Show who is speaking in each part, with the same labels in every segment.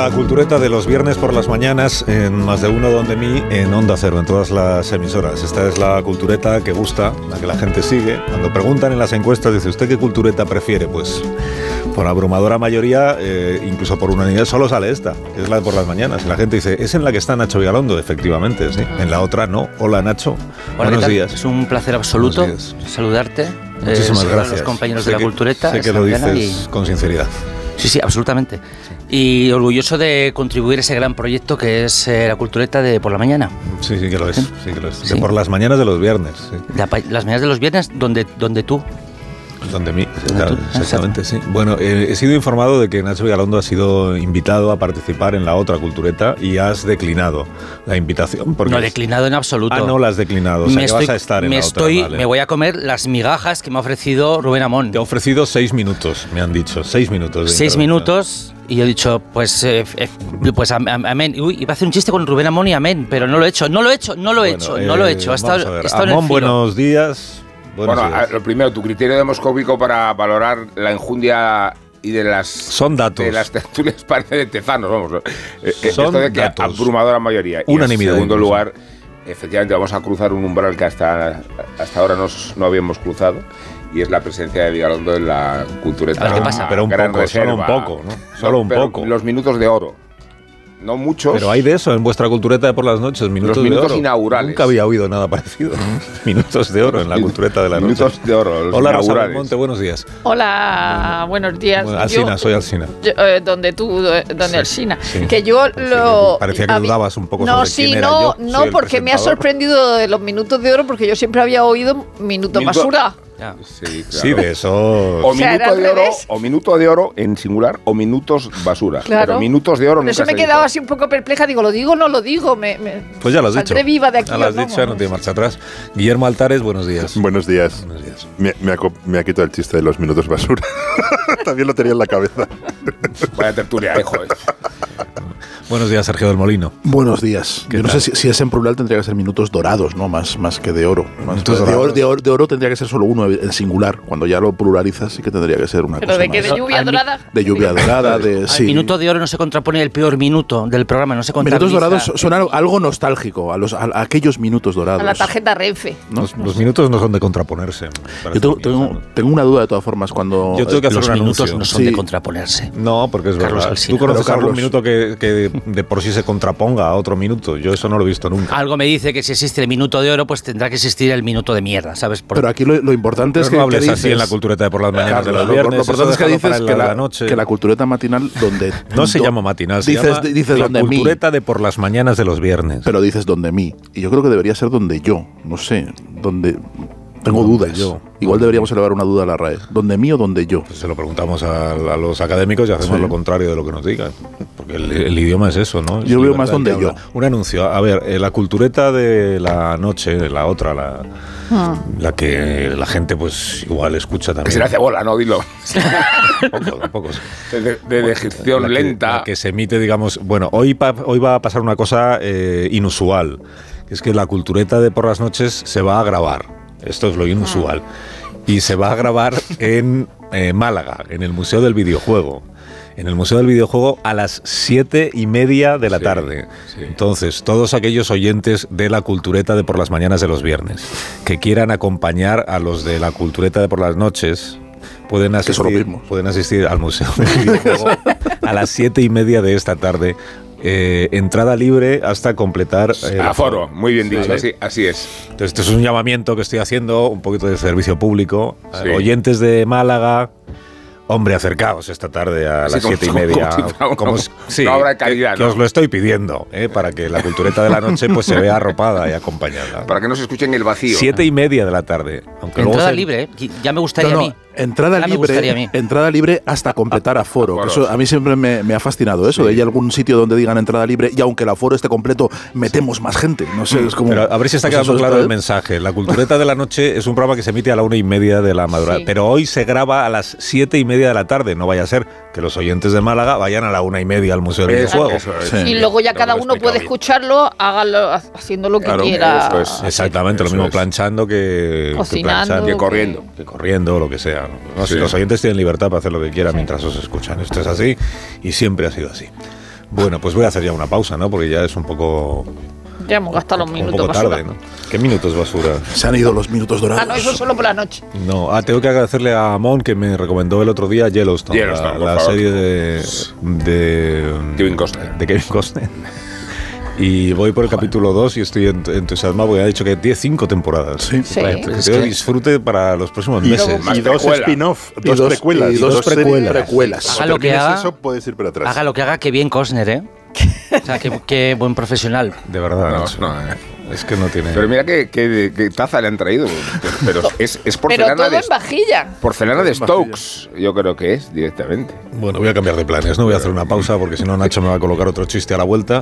Speaker 1: La cultureta de los viernes por las mañanas en Más de Uno Donde Mí, en Onda Cero, en todas las emisoras. Esta es la cultureta que gusta, la que la gente sigue. Cuando preguntan en las encuestas, dice, ¿usted qué cultureta prefiere? Pues por abrumadora mayoría, eh, incluso por unanimidad, solo sale esta, que es la de por las mañanas. Y la gente dice, es en la que está Nacho Vigalondo, efectivamente, sí. En la otra no. Hola Nacho,
Speaker 2: Hola, ¿qué
Speaker 1: buenos días.
Speaker 2: Es un placer absoluto saludarte.
Speaker 1: Muchísimas
Speaker 2: saludar
Speaker 1: gracias.
Speaker 2: a los compañeros
Speaker 1: Sé
Speaker 2: de la
Speaker 1: que-
Speaker 2: cultureta.
Speaker 1: Sé que lo dices con sinceridad.
Speaker 2: sí, sí, absolutamente. Y orgulloso de contribuir a ese gran proyecto que es eh, la cultureta de por la mañana.
Speaker 1: Sí, sí que lo es. Sí que lo es. De por las mañanas de los viernes.
Speaker 2: La las mañanas de los viernes donde, donde tú.
Speaker 1: Donde mí,
Speaker 2: Donde tú-
Speaker 1: exactamente, sí. Bueno, eh, he sido informado de que Nacho Vigalondo ha sido invitado a participar en la otra cultureta y has declinado la invitación. Porque
Speaker 2: no he declinado en absoluto.
Speaker 1: Ah, no la has declinado. O sea,
Speaker 2: me
Speaker 1: que
Speaker 2: estoy,
Speaker 1: vas a estar en
Speaker 2: me
Speaker 1: la otra.
Speaker 2: estoy,
Speaker 1: vale.
Speaker 2: me voy a comer las migajas que me ha ofrecido Rubén Amón.
Speaker 1: Te ha ofrecido seis minutos, me han dicho. Seis minutos. de
Speaker 2: Seis minutos y yo he dicho, pues, eh, eh, pues am- am- amén. Uy, iba a hacer un chiste con Rubén Amón y amén, pero no lo he hecho, no lo he hecho, no lo he
Speaker 1: Bueno,
Speaker 2: hecho, no lo he
Speaker 1: eh,
Speaker 2: hecho. Ha
Speaker 1: vamos
Speaker 2: estado-
Speaker 1: a ver.
Speaker 2: he estado en el
Speaker 1: Amón, buenos días. Buenos
Speaker 3: bueno,
Speaker 1: días.
Speaker 3: lo primero, tu criterio demoscópico para valorar la enjundia y de las
Speaker 1: Son datos.
Speaker 3: de las tertulias parece de tezanos, vamos. Eh, eh,
Speaker 1: Son
Speaker 3: esto de que
Speaker 1: datos.
Speaker 3: abrumadora mayoría. Y
Speaker 1: Unanimidad
Speaker 3: en segundo
Speaker 1: incluso.
Speaker 3: lugar, efectivamente vamos a cruzar un umbral que hasta, hasta ahora nos- no habíamos cruzado y es la presencia de Vigalondo en la cultureta.
Speaker 2: A ver, ¿qué pasa?
Speaker 1: Pero un poco, solo un
Speaker 3: reserva.
Speaker 1: poco, ¿no? Solo un poco.
Speaker 3: Los minutos de oro. No muchos.
Speaker 1: Pero hay de eso en vuestra cultureta de por las noches, minutos,
Speaker 3: Los minutos
Speaker 1: de oro.
Speaker 3: inaugurales.
Speaker 1: Nunca había oído nada parecido. minutos de oro en la cultureta de la noche.
Speaker 3: Minutos de oro. los
Speaker 1: Hola, Rosa. Monte, buenos días.
Speaker 4: Hola, buenos días.
Speaker 1: Bueno,
Speaker 4: Yo-
Speaker 1: Alsina, soy Alsina.
Speaker 4: yo, eh, donde tú, eh, donde
Speaker 1: Sí,
Speaker 4: Alsina.
Speaker 1: sí.
Speaker 4: Que yo lo.
Speaker 1: Parecía que dudabas un poco
Speaker 4: No,
Speaker 1: sobre
Speaker 4: sí,
Speaker 1: quién era
Speaker 4: no,
Speaker 1: yo.
Speaker 4: no, porque me ha sorprendido de los minutos de oro, porque yo siempre había oído minuto
Speaker 3: Minuto-
Speaker 4: basura.
Speaker 2: Ya.
Speaker 3: Sí,
Speaker 1: Sí,
Speaker 3: claro.
Speaker 1: de eso.
Speaker 3: O
Speaker 4: O sea,
Speaker 3: minuto de oro,
Speaker 4: revés.
Speaker 3: o minuto de oro en singular, o minutos basura.
Speaker 4: Claro.
Speaker 3: Pero minutos de oro nunca
Speaker 4: eso me he quedado así un poco perpleja. Digo, ¿lo digo o no lo digo? Me, me-
Speaker 1: Pues ya lo has dicho.
Speaker 4: viva de aquí.
Speaker 1: Ya lo has
Speaker 4: no,
Speaker 1: dicho, no
Speaker 4: vamos.
Speaker 1: tiene marcha atrás. Guillermo Altares, buenos días.
Speaker 5: Buenos días.
Speaker 1: Buenos días.
Speaker 5: Me, me ha, me ha quitado el chiste de los minutos basura. También lo tenía en la cabeza.
Speaker 3: Vaya tertulia, eh, joder.
Speaker 1: Buenos días, Sergio del Molino.
Speaker 6: Buenos días.
Speaker 1: ¿Qué
Speaker 6: Yo no
Speaker 1: tal?
Speaker 6: sé si, si es en plural tendría que ser minutos dorados, ¿no? Más, más que de oro. Más de, oro, de, oro, de oro tendría que ser solo uno en singular. Cuando ya lo pluralizas sí que tendría que ser una
Speaker 4: Pero
Speaker 6: cosa
Speaker 4: de que
Speaker 6: más.
Speaker 4: de lluvia dorada.
Speaker 6: de lluvia dorada, de sí.
Speaker 2: minuto de oro no se contrapone el peor minuto del programa, no se contabiliza.
Speaker 6: Minutos dorados son algo, algo nostálgico, a, los, a, a aquellos minutos dorados.
Speaker 4: A la tarjeta Renfe.
Speaker 6: ¿no?
Speaker 1: Los, los minutos no son de contraponerse.
Speaker 6: Yo tengo, una duda de todas formas cuando
Speaker 1: Yo tengo que hacer
Speaker 2: Los
Speaker 1: un
Speaker 2: minutos
Speaker 1: anuncio.
Speaker 2: no son
Speaker 6: Sí.
Speaker 2: de contraponerse.
Speaker 1: No, porque es
Speaker 2: Carlos
Speaker 1: verdad.
Speaker 2: Alsina.
Speaker 1: ¿Tú conoces
Speaker 6: Pero,
Speaker 1: algún
Speaker 6: Carlos-
Speaker 1: minuto que, que de por sí se contraponga a otro minuto? Yo eso no lo he visto nunca.
Speaker 2: Algo me dice que si existe el minuto de oro, pues tendrá que existir el minuto de mierda, ¿sabes? Por-
Speaker 6: Pero aquí lo, lo importante
Speaker 1: Pero
Speaker 6: es que,
Speaker 1: no hables
Speaker 6: que
Speaker 1: así en la cultureta de por las mañanas de los
Speaker 6: lo-
Speaker 1: viernes.
Speaker 6: Lo, importante es que dices que
Speaker 1: la,
Speaker 6: la,
Speaker 1: noche.
Speaker 6: que la cultureta matinal donde...
Speaker 1: no se llama matinal, se
Speaker 6: dices,
Speaker 1: llama
Speaker 6: dices
Speaker 1: la
Speaker 6: donde mí.
Speaker 1: cultureta de por las mañanas de los viernes.
Speaker 6: Pero dices donde mí. Y yo creo que debería ser donde yo. No sé. Donde. Tengo dudas.
Speaker 1: yo.
Speaker 6: Igual deberíamos elevar una duda a la RAE. ¿Donde mí o donde yo?
Speaker 1: Pues se lo preguntamos a, a los académicos y hacemos
Speaker 6: Sí.
Speaker 1: lo contrario de lo que nos digan. Porque el, el idioma es eso, ¿no? Es
Speaker 6: Yo veo
Speaker 1: libertad
Speaker 6: más donde
Speaker 1: que
Speaker 6: yo.
Speaker 1: Un anuncio. A ver, eh, la cultureta de la noche, la otra, la, la que la gente pues igual escucha
Speaker 3: Que
Speaker 1: también.
Speaker 3: se le hace bola, ¿no? Dilo.
Speaker 1: Poco, poco, sí.
Speaker 3: De, de, de digestión
Speaker 1: La que-
Speaker 3: lenta.
Speaker 1: la que se emite, digamos. Bueno, hoy, pa- hoy va a pasar una cosa eh, inusual. que Es que la cultureta de por las noches se va a grabar. Esto es lo inusual. Y se va a grabar en eh, Málaga, en el Museo del Videojuego. En el Museo del Videojuego a las siete y media de la
Speaker 3: Sí,
Speaker 1: tarde.
Speaker 3: sí.
Speaker 1: Entonces, todos aquellos oyentes de la cultureta de por las mañanas de los viernes que quieran acompañar a los de la cultureta de por las noches pueden asistir, pueden asistir al Museo del Videojuego a las siete y media de esta tarde eh, entrada libre hasta completar el
Speaker 3: Aforo, muy bien dicho, así, así es.
Speaker 1: Entonces, esto es un llamamiento que estoy haciendo, un poquito de servicio público. Eh, Oyentes de Málaga, hombre, acercaos esta tarde a las siete y media.
Speaker 3: como
Speaker 1: sí,
Speaker 3: obra de
Speaker 1: que-
Speaker 3: ¿no?
Speaker 1: os lo estoy pidiendo, eh, para que la cultureta de la noche pues se vea arropada y acompañada.
Speaker 3: Para que no se escuchen el vacío.
Speaker 1: Siete y media de la tarde. Aunque luego
Speaker 7: Entrada
Speaker 1: se-
Speaker 7: libre, ¿eh? Ya me gustaría
Speaker 6: No,
Speaker 7: a
Speaker 6: no,
Speaker 7: mí.
Speaker 6: entrada
Speaker 7: Ya a
Speaker 6: libre,
Speaker 7: mí.
Speaker 6: entrada libre hasta completar aforo. que eso a mí siempre me, me ha fascinado eso, de ir a algún sitio donde digan entrada libre y aunque el aforo esté completo, metemos más gente. No sé, es como.
Speaker 1: Pero a ver si está
Speaker 6: pues
Speaker 1: quedando claro
Speaker 6: está-
Speaker 1: el mensaje. La cultureta de la noche es un programa que se emite a la una y media de la madrugada.
Speaker 8: Sí.
Speaker 1: Pero hoy se graba a las siete y media de la tarde. No vaya a ser que los oyentes de Málaga vayan a la una y media al Museo del.
Speaker 6: Sí.
Speaker 8: Y luego ya cada uno puede escucharlo, hágalo haciendo lo que
Speaker 6: Claro,
Speaker 8: quiera.
Speaker 3: eso es.
Speaker 1: Exactamente, lo mismo
Speaker 3: es.
Speaker 1: planchando que, que
Speaker 8: Cocinando.
Speaker 1: planchando,
Speaker 3: Que corriendo.
Speaker 1: que corriendo, lo que sea. ¿no?
Speaker 3: Sí.
Speaker 1: Los oyentes tienen libertad para hacer lo que quieran mientras os escuchan. Esto es así y siempre ha sido así. Bueno, pues voy a hacer ya una pausa, ¿no? Porque ya es un poco,
Speaker 8: Ya hemos gastado los
Speaker 1: un
Speaker 8: minutos
Speaker 1: poco
Speaker 8: basura.
Speaker 1: tarde, ¿no? ¿Qué minutos basura?
Speaker 6: Se han ido los minutos dorados.
Speaker 8: Ah, no, eso solo por la noche.
Speaker 1: No, ah, tengo que agradecerle a Mon que me recomendó el otro día Yellowstone,
Speaker 3: Yellowstone,
Speaker 1: la,
Speaker 3: por
Speaker 1: la
Speaker 3: favor.
Speaker 1: serie de, de
Speaker 3: Kevin Costner.
Speaker 1: De Kevin Costner. Y voy por el capítulo 2 y estoy ent- entusiasmado porque ha dicho que tiene cinco temporadas.
Speaker 6: Sí.
Speaker 8: Sí.
Speaker 1: Pues,
Speaker 7: Es
Speaker 1: tengo
Speaker 7: que-
Speaker 1: disfrute para los próximos
Speaker 6: Y,
Speaker 1: meses.
Speaker 3: Más
Speaker 5: y dos spin-off,
Speaker 6: Y
Speaker 5: dos,
Speaker 6: dos-
Speaker 5: precuelas.
Speaker 6: y dos
Speaker 5: series-
Speaker 6: precuelas. precuelas.
Speaker 7: Haga lo que haga.
Speaker 5: eso, puedes ir para atrás.
Speaker 7: Haga lo que haga, que bien Costner, ¿eh? O sea, que, que buen profesional.
Speaker 1: De verdad,
Speaker 3: No,
Speaker 1: Nacho.
Speaker 3: no, eh.
Speaker 1: es que no tiene.
Speaker 3: Pero mira qué, qué- qué taza le han traído. Pero es, es
Speaker 8: Pero
Speaker 3: porcelana
Speaker 8: todo
Speaker 3: de,
Speaker 8: en vajilla.
Speaker 3: porcelana de Stokes, yo creo que es directamente.
Speaker 1: Bueno, voy a cambiar de planes, no voy a hacer una pausa porque si no Nacho me va a colocar otro chiste a la vuelta.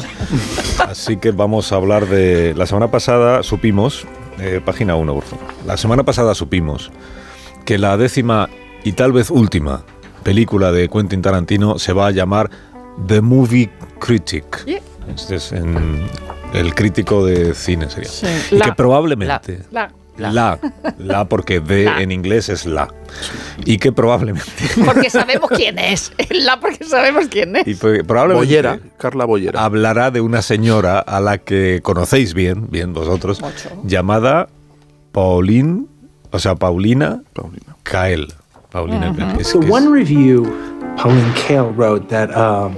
Speaker 1: Así que vamos a hablar de... La semana pasada supimos, eh, página 1 por favor, la semana pasada supimos que la décima y tal vez última película de Quentin Tarantino se va a llamar The Movie Critic.
Speaker 8: Yeah.
Speaker 1: Este es en- el crítico de cine sería.
Speaker 8: Sí.
Speaker 1: Y
Speaker 8: La.
Speaker 1: que probablemente...
Speaker 8: La-
Speaker 1: La. La, porque de en inglés es la. Y que probablemente...
Speaker 8: Porque sabemos quién es. La porque sabemos quién es.
Speaker 1: Y probablemente
Speaker 6: Bollera, Carla Bollera.
Speaker 1: hablará de una señora a la que conocéis bien, bien vosotros,
Speaker 8: Mucho.
Speaker 1: llamada Pauline, o sea, Paulina
Speaker 6: Paulina.
Speaker 1: Kael. Paulina Kael. Es
Speaker 9: So
Speaker 1: que es-
Speaker 9: one review Pauline Kael wrote that um,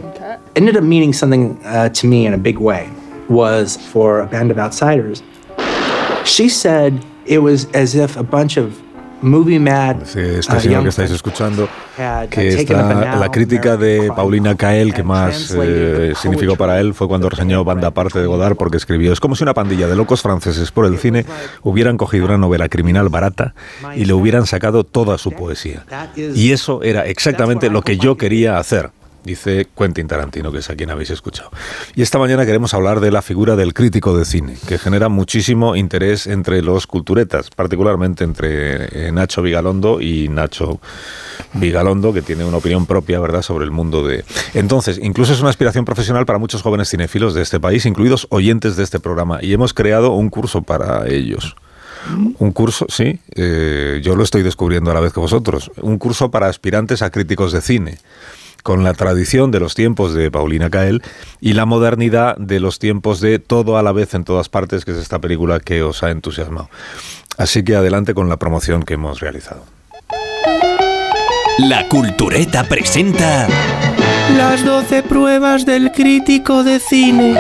Speaker 9: ended up meaning something uh, to me in a big way was for a band of outsiders. She said it was as if a bunch of movie mad
Speaker 1: este
Speaker 9: uh,
Speaker 1: señor que estáis escuchando,
Speaker 9: uh,
Speaker 1: que está, la crítica de Paulina Kael que más eh, significó para él fue cuando reseñó Banda Aparte de Godard porque escribió, es como si una pandilla de locos franceses por el cine hubieran cogido una novela criminal barata y le hubieran sacado toda su poesía. Y eso era exactamente lo que yo quería hacer. Dice Quentin Tarantino, que es a quien habéis escuchado. Y esta mañana queremos hablar de la figura del crítico de cine, que genera muchísimo interés entre los culturetas, particularmente entre eh, Nacho Vigalondo y Nacho Vigalondo, que tiene una opinión propia, ¿verdad?, sobre el mundo de... Entonces, incluso es una aspiración profesional para muchos jóvenes cinéfilos de este país, incluidos oyentes de este programa, y hemos creado un curso para ellos. Un curso, sí, eh, yo lo estoy descubriendo a la vez que vosotros. Un curso para aspirantes a críticos de cine, con la tradición de los tiempos de Paulina Cael y la modernidad de los tiempos de Todo a la vez en todas partes, que es esta película que os ha entusiasmado. Así que adelante con la promoción que hemos realizado.
Speaker 10: La Cultureta presenta
Speaker 11: Las 12 pruebas del crítico de cine.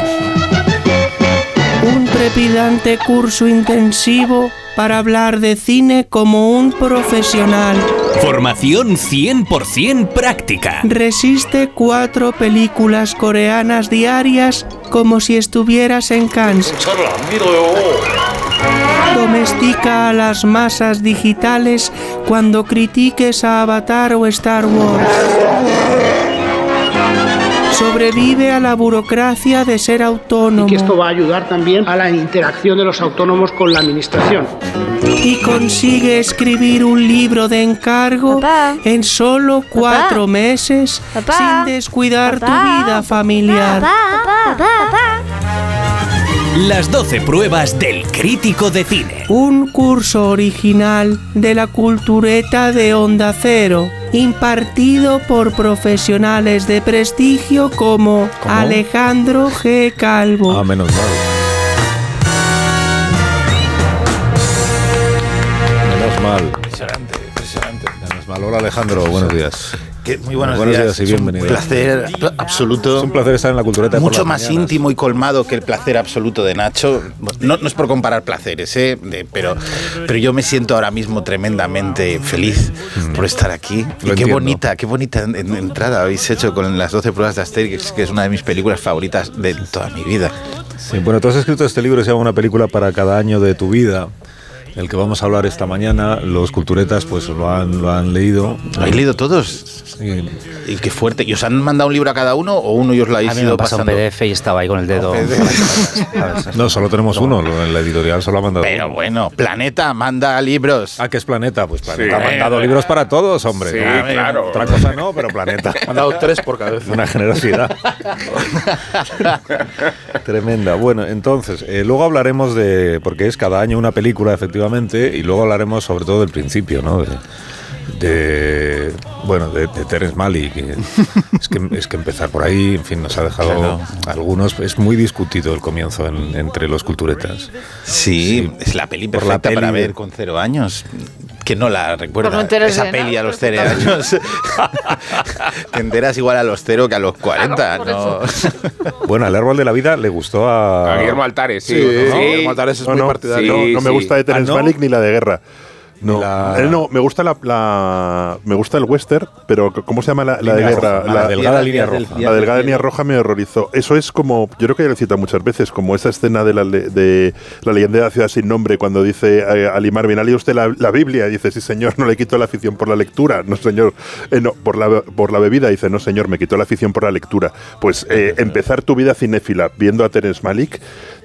Speaker 11: Un trepidante curso intensivo para hablar de cine como un profesional.
Speaker 10: Formación 100% práctica.
Speaker 11: Resiste cuatro películas coreanas diarias como si estuvieras en Cannes. Domestica a las masas digitales cuando critiques a Avatar o Star Wars. Sobrevive a la burocracia de ser autónomo.
Speaker 12: Y que esto va a ayudar también a la interacción de los autónomos con la administración.
Speaker 11: y consigue escribir un libro de encargo en solo cuatro meses sin descuidar tu vida familiar.
Speaker 10: Las 12 pruebas del crítico de cine.
Speaker 11: Un curso original de la cultureta de Onda Cero, impartido por profesionales de prestigio como
Speaker 1: ¿Cómo?
Speaker 11: Alejandro G. Calvo.
Speaker 1: Ah, menos mal. Menos mal.
Speaker 7: Impresionante, impresionante.
Speaker 1: Menos Ismael, hola Alejandro, buenos días.
Speaker 13: Que- muy buenos,
Speaker 1: Buenos
Speaker 13: días.
Speaker 1: días y.
Speaker 13: Es un placer absoluto.
Speaker 1: Es un placer estar en la cultureta
Speaker 13: Mucho más
Speaker 1: mañanas.
Speaker 13: íntimo y colmado que el placer absoluto de Nacho. No, no es por comparar placeres, ¿eh? De- pero, pero yo me siento ahora mismo tremendamente feliz por estar aquí.
Speaker 1: Mm. Lo
Speaker 13: y qué
Speaker 1: entiendo.
Speaker 13: bonita, qué bonita en- en- entrada habéis hecho con las 12 pruebas de Asterix, que es una de mis películas favoritas de toda mi vida.
Speaker 1: Sí, bueno, tú has escrito este libro, se llama Una película para cada año de tu vida, el que vamos a hablar esta mañana. Los culturetas pues lo han, lo han leído.
Speaker 13: ¿Lo habéis leído todos?
Speaker 1: Sí.
Speaker 13: Y qué fuerte. ¿Y os han mandado un libro a cada uno o uno y os lo habéis
Speaker 2: A mí me
Speaker 13: ido
Speaker 2: pasa un
Speaker 13: pasando?
Speaker 2: PDF y estaba ahí con el dedo.
Speaker 1: No, solo tenemos uno, en la editorial solo ha mandado
Speaker 13: Pero
Speaker 1: uno.
Speaker 13: bueno, Planeta manda libros.
Speaker 1: Ah, que es Planeta, pues Planeta
Speaker 3: Sí.
Speaker 1: ha mandado libros para todos, hombre.
Speaker 3: Sí,
Speaker 1: Ah,
Speaker 3: claro.
Speaker 1: Otra cosa no, pero Planeta.
Speaker 6: Han dado tres por cabeza.
Speaker 1: Una generosidad. Tremenda. Bueno, entonces, eh, luego hablaremos de, porque es cada año una película, efectivamente, y luego hablaremos sobre todo del principio, ¿no? De, de, bueno, de, de Terence que es, que, es que empezar por ahí, en fin, nos ha dejado
Speaker 13: Claro.
Speaker 1: algunos. Es muy discutido el comienzo en- entre los culturetas.
Speaker 13: Sí, es la peli
Speaker 1: la
Speaker 13: perfecta para
Speaker 1: peli de-
Speaker 13: ver con cero años. Que no la recuerda.
Speaker 4: No
Speaker 13: Esa
Speaker 4: de
Speaker 13: peli
Speaker 4: nada,
Speaker 13: a los cero años. Te enteras igual a los cero que a los 40.
Speaker 4: por
Speaker 13: ¿no?
Speaker 1: Bueno, el árbol de la vida le gustó a.
Speaker 3: A Guillermo Altares, sí.
Speaker 5: Sí,
Speaker 3: ¿no?
Speaker 5: Guillermo
Speaker 6: Altares es
Speaker 5: No,
Speaker 6: muy
Speaker 5: no,
Speaker 6: partidario.
Speaker 5: no,
Speaker 3: Sí,
Speaker 5: no me
Speaker 3: sí.
Speaker 5: gusta de Terence
Speaker 1: ¿Ah, no?
Speaker 5: Malick ni la de guerra. No,
Speaker 1: La-
Speaker 5: Eh, no, me gusta la, la- me gusta el western, pero ¿cómo se llama la, la de
Speaker 1: Línea
Speaker 5: guerra?
Speaker 1: roja, la delgada línea roja.
Speaker 5: La delgada línea roja me horrorizó. Eso es como, yo creo que ya lo he citado muchas veces, como esa escena de la, le- de la leyenda de la ciudad sin nombre, cuando dice eh, Ali Marvin, ¿ha leído usted la, la Biblia? Y dice, sí señor, no le quito la afición por la lectura. No señor, Eh, no, por la, por la bebida. Dice, no señor, me quitó la afición por la lectura. Pues eh, empezar tu vida cinéfila viendo a Terence Malick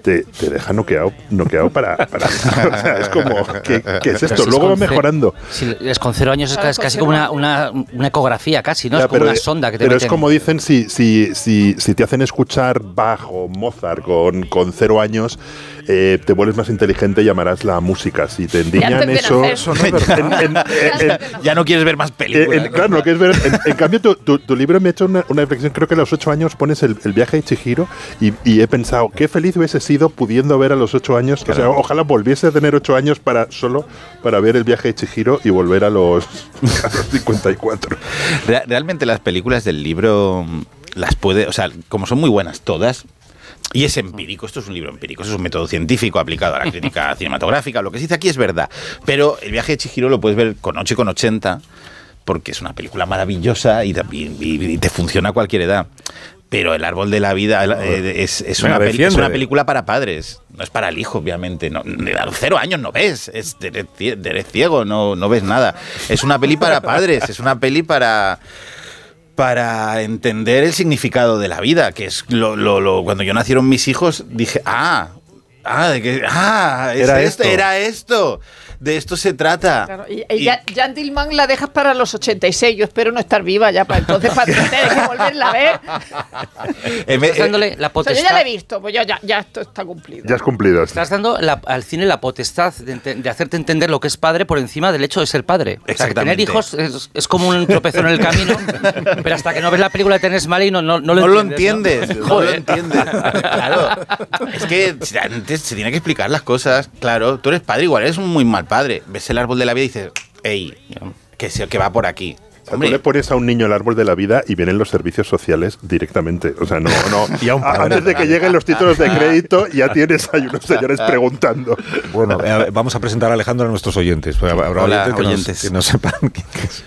Speaker 5: te, te deja noqueado, noqueado para, para- o sea, es como, ¿qué, qué es esto?
Speaker 2: si es
Speaker 5: Luego va mejorando.
Speaker 2: Si es con cero años, es, casi como una, una, una ecografía, casi, ¿no?
Speaker 5: Ya,
Speaker 2: es como
Speaker 5: pero,
Speaker 2: una sonda que te
Speaker 5: pero es como dicen, si, si, si, si te hacen escuchar Bach o Mozart con, con cero años, eh, te vuelves más inteligente y amarás la música. Si te
Speaker 4: de
Speaker 5: eso...
Speaker 4: nacer.
Speaker 6: Eso no es verdad.
Speaker 5: en- en- en-
Speaker 13: ya no quieres ver más películas.
Speaker 5: en- claro, lo que es ver. En, en cambio, tu, tu- tu libro me ha hecho una, una reflexión. Creo que a los ocho años pones el, el viaje de Chihiro y, y he pensado qué feliz hubiese sido pudiendo ver a los ocho años. O sea, ojalá volviese a tener ocho años para solo para ver el viaje de Chihiro y volver a los, a los 54.
Speaker 13: Re- Realmente las películas del libro las puede, o sea, como son muy buenas todas, y es empírico, esto es un libro empírico, esto es un método científico aplicado a la crítica cinematográfica, lo que se dice aquí es verdad, pero el viaje de Chihiro lo puedes ver con 8 y con 80, porque es una película maravillosa y, y- y- y te funciona a cualquier edad. Pero El Árbol de la Vida eh, es, una peli- es una película para padres, no es para el hijo, obviamente. No, a los cero años no ves, es, eres ciego, no, no ves nada. Es una peli para padres, es una peli para para entender el significado de la vida, que es lo, lo- lo- cuando yo nacieron mis hijos, dije, ah, ah, de que, ah, es
Speaker 5: Era
Speaker 13: esto,
Speaker 5: esto.
Speaker 13: era esto, de esto se trata.
Speaker 4: Claro, y, y ya- Jan Dillman la dejas para los 86. Yo espero no estar viva ya para entonces para tener que volverla a ver.
Speaker 13: Eh, me-
Speaker 2: Estás dándole la
Speaker 4: O sea, yo ya
Speaker 2: potestad.
Speaker 4: la he visto, pues ya, ya, ya esto está cumplido.
Speaker 5: Ya has cumplido.
Speaker 2: Estás dando la- al cine la potestad de, de hacerte entender lo que es padre por encima del hecho de ser padre. O sea, que tener
Speaker 13: Exactamente.
Speaker 2: hijos es, es como un tropezón en el camino, pero hasta que no ves la película de Terence Malick no, no, no lo
Speaker 13: no lo
Speaker 2: entiendes.
Speaker 13: entiendes,
Speaker 2: ¿no?
Speaker 13: no lo entiendes. Claro. Es que antes se tiene que explicar las cosas. Claro, tú eres padre, igual eres un muy mal padre. Ves el árbol de la vida y dices, hey, que, se- que va por aquí.
Speaker 5: O sea, tú le pones a un niño el árbol de la vida y vienen los servicios sociales directamente. O sea, no, no.
Speaker 1: Y a un padre.
Speaker 5: Antes de que lleguen los títulos de crédito, ya tienes ahí unos señores preguntando.
Speaker 1: Bueno, eh, vamos a presentar a Alejandro a nuestros oyentes. Habrá
Speaker 13: Hola,
Speaker 1: oyentes que, nos-
Speaker 13: oyentes.
Speaker 1: que no sepan quién es,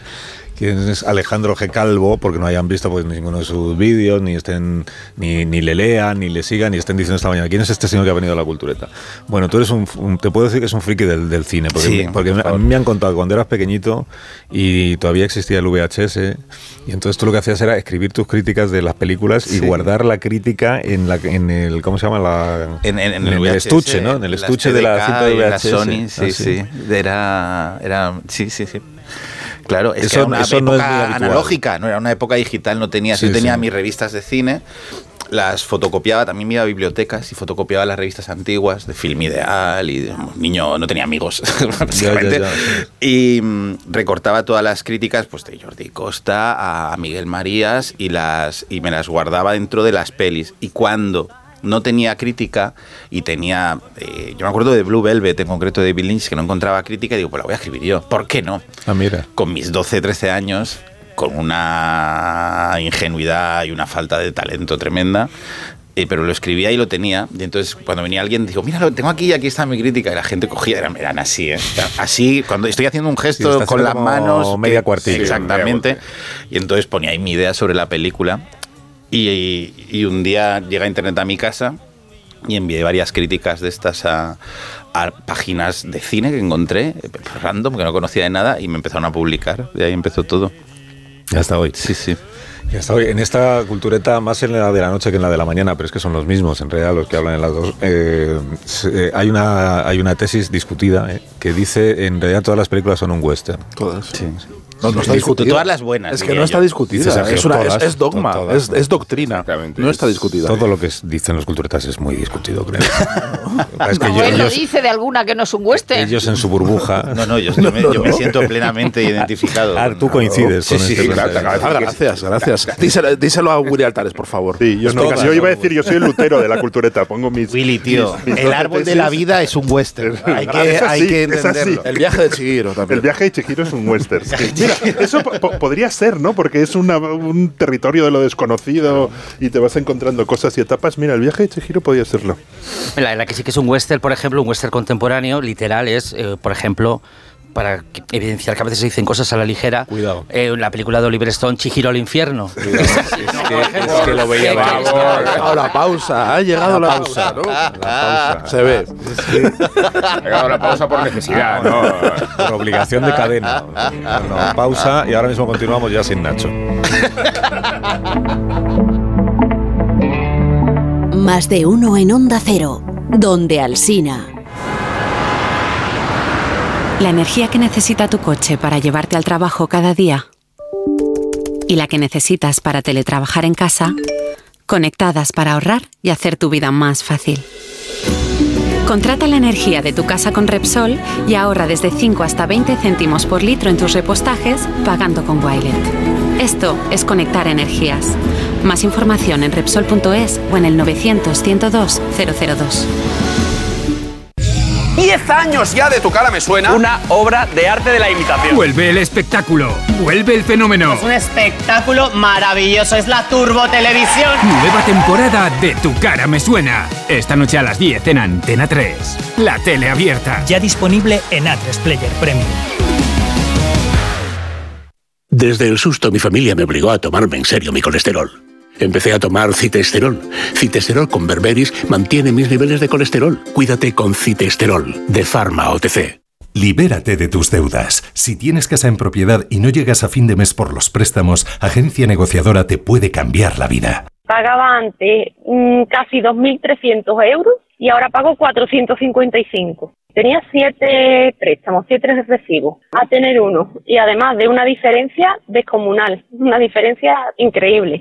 Speaker 1: quién es Alejandro G. Calvo, porque no hayan visto pues, ninguno de sus vídeos, ni estén ni, ni le lean, ni le sigan, ni estén diciendo esta mañana, ¿quién es este señor que ha venido a la cultureta? Bueno, tú eres un, un- te puedo decir que es un friki del, del cine, porque,
Speaker 13: Sí,
Speaker 1: porque
Speaker 13: por
Speaker 1: a mí me han contado que cuando eras pequeñito y todavía existía el VHS, y entonces tú lo que hacías era escribir tus críticas de las películas y
Speaker 13: Sí.
Speaker 1: guardar la crítica en, la, en el, ¿cómo se llama? La,
Speaker 13: En, en- en
Speaker 1: el,
Speaker 13: VHS,
Speaker 1: estuche, ¿no? En el estuche de la cinta de
Speaker 13: y la
Speaker 1: VHS.
Speaker 13: Sony, sí,
Speaker 1: Ah,
Speaker 13: sí. Era, era, sí, sí, sí. Claro, es
Speaker 1: Eso-
Speaker 13: que era una
Speaker 1: eso no es muy
Speaker 13: época analógica, no era una época digital, no tenía,
Speaker 1: Sí,
Speaker 13: yo tenía
Speaker 1: sí.
Speaker 13: mis revistas de cine, las fotocopiaba, también me iba a bibliotecas y fotocopiaba las revistas antiguas de Film Ideal y de, niño no tenía amigos, básicamente.
Speaker 1: ya.
Speaker 13: Y mm, recortaba todas las críticas pues de Jordi Costa a Miguel Marías y las y me las guardaba dentro de las pelis y cuando no tenía crítica y tenía. eh, yo me acuerdo de Blue Velvet, en concreto de Bill Lynch, que no encontraba crítica y digo, pues la voy a escribir yo. ¿Por qué no?
Speaker 1: Ah, mira.
Speaker 13: Con mis 12, 13 años, con una ingenuidad y una falta de talento tremenda. eh, pero lo escribía y lo tenía. Y entonces, cuando venía alguien, digo, mira, lo tengo aquí y aquí está mi crítica. Y la gente cogía, eran, eran así, ¿eh? Así, cuando estoy haciendo un gesto con las
Speaker 1: como
Speaker 13: manos.
Speaker 1: media cuartilla.
Speaker 13: Sí, exactamente. Y entonces ponía ahí mi idea sobre la película. Y, y un día llega internet a mi casa y envié varias críticas de estas a, a páginas de cine que encontré, eh, random, que no conocía de nada, y me empezaron a publicar. De ahí empezó todo.
Speaker 1: Ya está hoy.
Speaker 13: Sí, sí.
Speaker 1: Ya está hoy. En esta cultureta, más en la de la noche que en la de la mañana, pero es que son los mismos, en realidad, los que hablan en las dos. eh, eh, hay, una, hay una tesis discutida eh, que dice, en realidad, todas las películas son un western.
Speaker 6: Todas.
Speaker 13: Sí.
Speaker 6: No, no está discutida.
Speaker 13: todas las buenas,
Speaker 6: Es que no está
Speaker 13: yo.
Speaker 6: discutida.
Speaker 1: Dice Sergio,
Speaker 6: es, una- es-
Speaker 1: todas,
Speaker 6: es dogma,
Speaker 1: todas,
Speaker 6: es, doctrina. No está discutida.
Speaker 1: Todo lo que es- dicen los culturetas es muy discutido, creo. es que
Speaker 4: No,
Speaker 1: ellos,
Speaker 4: él lo dice de alguna que no es un western.
Speaker 1: ellos en su burbuja.
Speaker 13: No, no, yo, yo me, yo me siento plenamente identificado.
Speaker 1: Ah, tú coincides
Speaker 13: Sí,
Speaker 1: con
Speaker 13: sí,
Speaker 1: este
Speaker 13: sí,
Speaker 1: pensamiento.
Speaker 3: claro,
Speaker 6: gracias, gracias. Díselo, díselo a Willy Altares, por favor.
Speaker 5: Sí, yo, no,
Speaker 6: Todas,
Speaker 5: yo iba a decir, yo soy el lutero de la cultureta. Pongo mis.
Speaker 13: Willy, tío,
Speaker 5: mis- mis
Speaker 13: el árbol de la vida es un western. Hay que, hay entenderlo.
Speaker 6: El viaje de Chihiro también.
Speaker 5: El viaje de Chihiro es un western. Eso po- po- podría ser, ¿no? Porque es un territorio de lo desconocido y te vas encontrando cosas y etapas. Mira, el viaje de Chihiro podría serlo.
Speaker 2: La, la que sí que es un western, por ejemplo, un western contemporáneo, literal, es, eh, por ejemplo, para evidenciar que a veces se dicen cosas a la ligera.
Speaker 1: Cuidado.
Speaker 2: eh, la película de Oliver Stone, Chihiro al infierno.
Speaker 1: es que lo veía
Speaker 2: que-
Speaker 6: Ha llegado la pausa, ha llegado la, pausa, ¿no?
Speaker 1: La pausa.
Speaker 6: Se ve.
Speaker 3: Ha llegado la pausa por necesidad, ¿no?
Speaker 1: Por obligación de cadena. No, pausa y ahora mismo continuamos ya sin Nacho.
Speaker 14: Más de uno en Onda Cero, donde Alsina.
Speaker 15: La energía que necesita tu coche para llevarte al trabajo cada día y la que necesitas para teletrabajar en casa, conectadas para ahorrar y hacer tu vida más fácil. Contrata la energía de tu casa con Repsol y ahorra desde 5 hasta 20 céntimos por litro en tus repostajes pagando con Wilet. Esto es conectar energías. Más información en Repsol.es o en el 900 102 002.
Speaker 16: 10 años ya de tu cara me suena. Una obra de arte de la imitación.
Speaker 17: Vuelve el espectáculo, vuelve el fenómeno.
Speaker 18: Es un espectáculo maravilloso, es la Turbo Televisión.
Speaker 17: Nueva temporada de Tu cara me suena. Esta noche a las 10 en Antena 3. La tele abierta.
Speaker 19: Ya disponible en A3 Player Premium.
Speaker 20: Desde el susto mi familia me obligó a tomarme en serio mi colesterol. Empecé a tomar citesterol. Citesterol con berberis mantiene mis niveles de colesterol. Cuídate con citesterol de Pharma OTC.
Speaker 21: Libérate de tus deudas. Si tienes casa en propiedad y no llegas a fin de mes por los préstamos, Agencia Negociadora te puede cambiar la vida.
Speaker 22: Pagaba antes mm, casi 2.300 euros y ahora pago 455. Tenía siete préstamos, siete recibos, a tener uno. Y además de una diferencia descomunal, una diferencia increíble.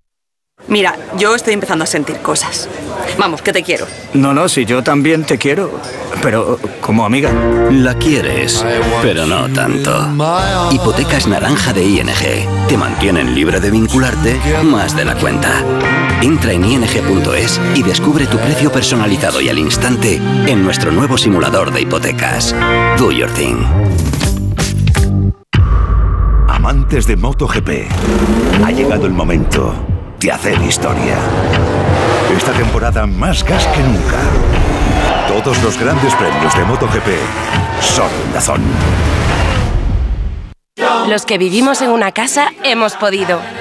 Speaker 23: Mira, yo estoy empezando a sentir cosas. Vamos, que te quiero.
Speaker 19: No, no, si yo también te quiero, pero como amiga.
Speaker 24: La quieres, pero no tanto. Hipotecas naranja de ING. Te mantienen libre de vincularte más de la cuenta. Entra en ing.es y descubre tu precio personalizado y al instante en nuestro nuevo simulador de hipotecas. Do your thing.
Speaker 10: Amantes de MotoGP, ha llegado el momento de hacer historia. Esta temporada más gas que nunca. Todos los grandes premios de MotoGP son en Dazón.
Speaker 25: Los que vivimos en una casa hemos podido.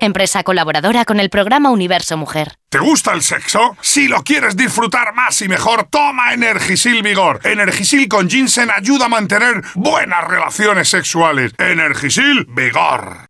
Speaker 26: Empresa colaboradora con el programa Universo Mujer.
Speaker 27: ¿Te gusta el sexo? Si lo quieres disfrutar más y mejor, toma Energisil Vigor. Energisil con ginseng ayuda a mantener buenas relaciones sexuales. Energisil Vigor.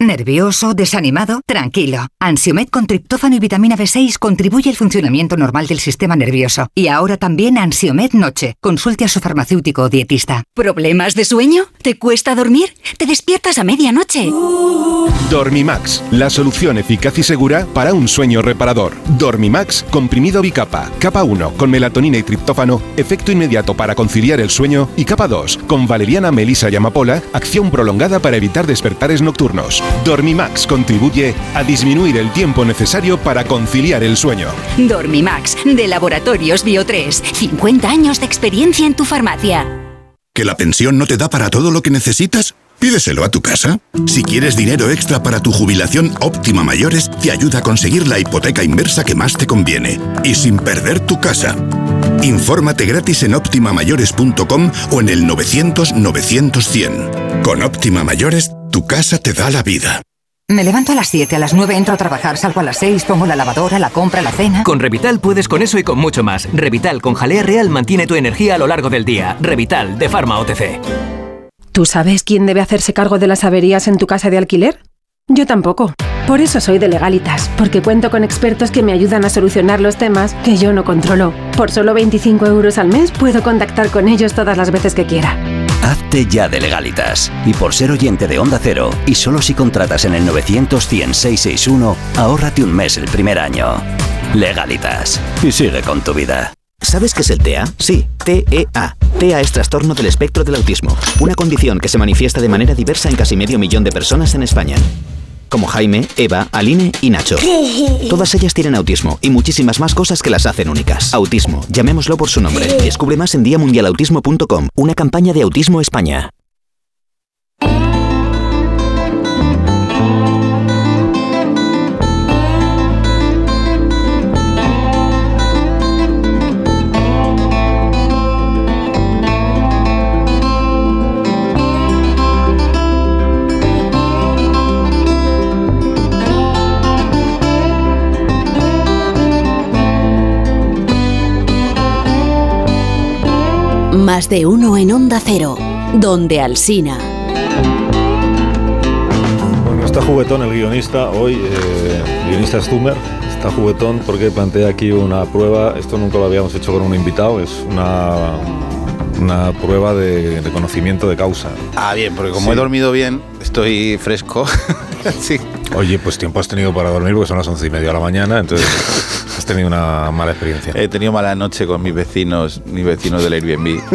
Speaker 28: ¿Nervioso? ¿Desanimado? Tranquilo. Ansiomed con triptófano y vitamina B6 contribuye al funcionamiento normal del sistema nervioso. Y ahora también Ansiomed Noche. Consulte a su farmacéutico o dietista.
Speaker 29: ¿Problemas de sueño? ¿Te cuesta dormir? ¿Te despiertas a medianoche?
Speaker 30: Dormimax, la solución eficaz y segura para un sueño reparador. Dormimax, comprimido bicapa. Capa 1, con melatonina y triptófano, efecto inmediato para conciliar el sueño. Y capa 2, con valeriana, melisa y amapola, acción prolongada para evitar despertares nocturnos. Dormimax contribuye a disminuir el tiempo necesario para conciliar el sueño.
Speaker 29: Dormimax, de Laboratorios Bio3. 50 años de experiencia en tu farmacia.
Speaker 31: ¿Que la pensión no te da para todo lo que necesitas? Pídeselo a tu casa. Si quieres dinero extra para tu jubilación óptima mayores, te ayuda a conseguir la hipoteca inversa que más te conviene. Y sin perder tu casa. Infórmate gratis en optimamayores.com o en el 900-900-100. Con Óptima Mayores, tu casa te da la vida.
Speaker 32: Me levanto a las 7, a las 9 entro a trabajar, salgo a las 6, pongo la lavadora, la compra, la cena.
Speaker 33: Con Revital puedes con eso y con mucho más. Revital con jalea real mantiene tu energía a lo largo del día. Revital de Pharma OTC.
Speaker 34: ¿Tú sabes quién debe hacerse cargo de las averías en tu casa de alquiler? Yo tampoco. Por eso soy de Legalitas, porque cuento con expertos que me ayudan a solucionar los temas que yo no controlo. Por solo 25 euros al mes puedo contactar con ellos todas las veces que quiera.
Speaker 24: Hazte ya de legalitas. Y por ser oyente de Onda Cero, y solo si contratas en el 900-100-661, ahórrate un mes el primer año. Legalitas. Y sigue con tu vida.
Speaker 35: ¿Sabes qué es el TEA? Sí, TEA. TEA es trastorno del espectro del autismo, una condición que se manifiesta de manera diversa en casi medio millón de personas en España. Como Jaime, Eva, Aline y Nacho. Todas ellas tienen autismo y muchísimas más cosas que las hacen únicas. Autismo, llamémoslo por su nombre. Descubre más en diamundialautismo.com, una campaña de Autismo España.
Speaker 15: Más de uno en Onda Cero, donde Alsina.
Speaker 1: Bueno, está juguetón el guionista hoy, eh, guionista Stummer. Está juguetón porque plantea aquí una prueba. Esto nunca lo habíamos hecho con un invitado. Es una, una prueba de, de conocimiento de causa.
Speaker 13: Ah, bien, porque como
Speaker 1: Sí.
Speaker 13: he dormido bien, estoy fresco. sí.
Speaker 1: Oye, pues tiempo has tenido para dormir porque son las once y media de la mañana, entonces tenido una mala experiencia.
Speaker 13: He tenido mala noche con mis vecinos, mis vecinos del Airbnb.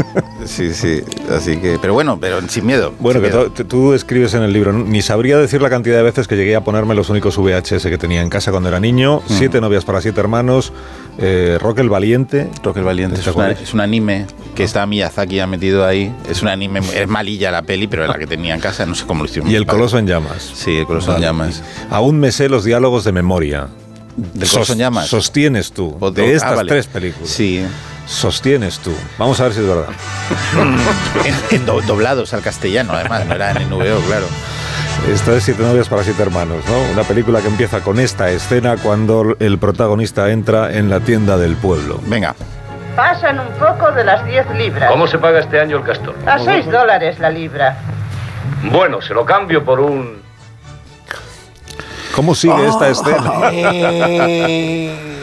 Speaker 13: Sí, sí. Así que, pero bueno, pero sin miedo.
Speaker 1: Bueno,
Speaker 13: sin
Speaker 1: que
Speaker 13: miedo.
Speaker 1: tú- tú escribes en el libro, ni sabría decir la cantidad de veces que llegué a ponerme los únicos VHS que tenía en casa cuando era niño,
Speaker 13: Mm.
Speaker 1: siete novias para siete hermanos, eh, Rock el Valiente.
Speaker 13: Rock el Valiente es, una- es un anime que está Miyazaki ha metido ahí. Es un anime, es malilla la peli, pero es la que tenía en casa, no sé cómo lo hicieron.
Speaker 1: Y el Coloso en llamas.
Speaker 13: Sí, el Coloso en
Speaker 1: Vale.
Speaker 13: llamas.
Speaker 1: Aún me sé los diálogos de memoria.
Speaker 13: ¿Del Coloso en llamas?
Speaker 1: Sostienes tú,
Speaker 13: O-
Speaker 1: de
Speaker 13: ah,
Speaker 1: estas
Speaker 13: vale.
Speaker 1: tres películas.
Speaker 13: Sí.
Speaker 1: Sostienes tú. Vamos a ver si es verdad.
Speaker 13: en, en do- doblados al castellano, además, no era en NVO, claro.
Speaker 1: Esta es Siete novias para siete hermanos, ¿no? Una película que empieza con esta escena cuando el protagonista entra en la tienda del pueblo.
Speaker 13: Venga.
Speaker 36: Pasan un poco de las 10 libras.
Speaker 37: ¿Cómo se paga este año el castor?
Speaker 36: A 6 dólares la libra.
Speaker 37: Bueno, se lo cambio por un...
Speaker 1: ¿Cómo sigue esta escena?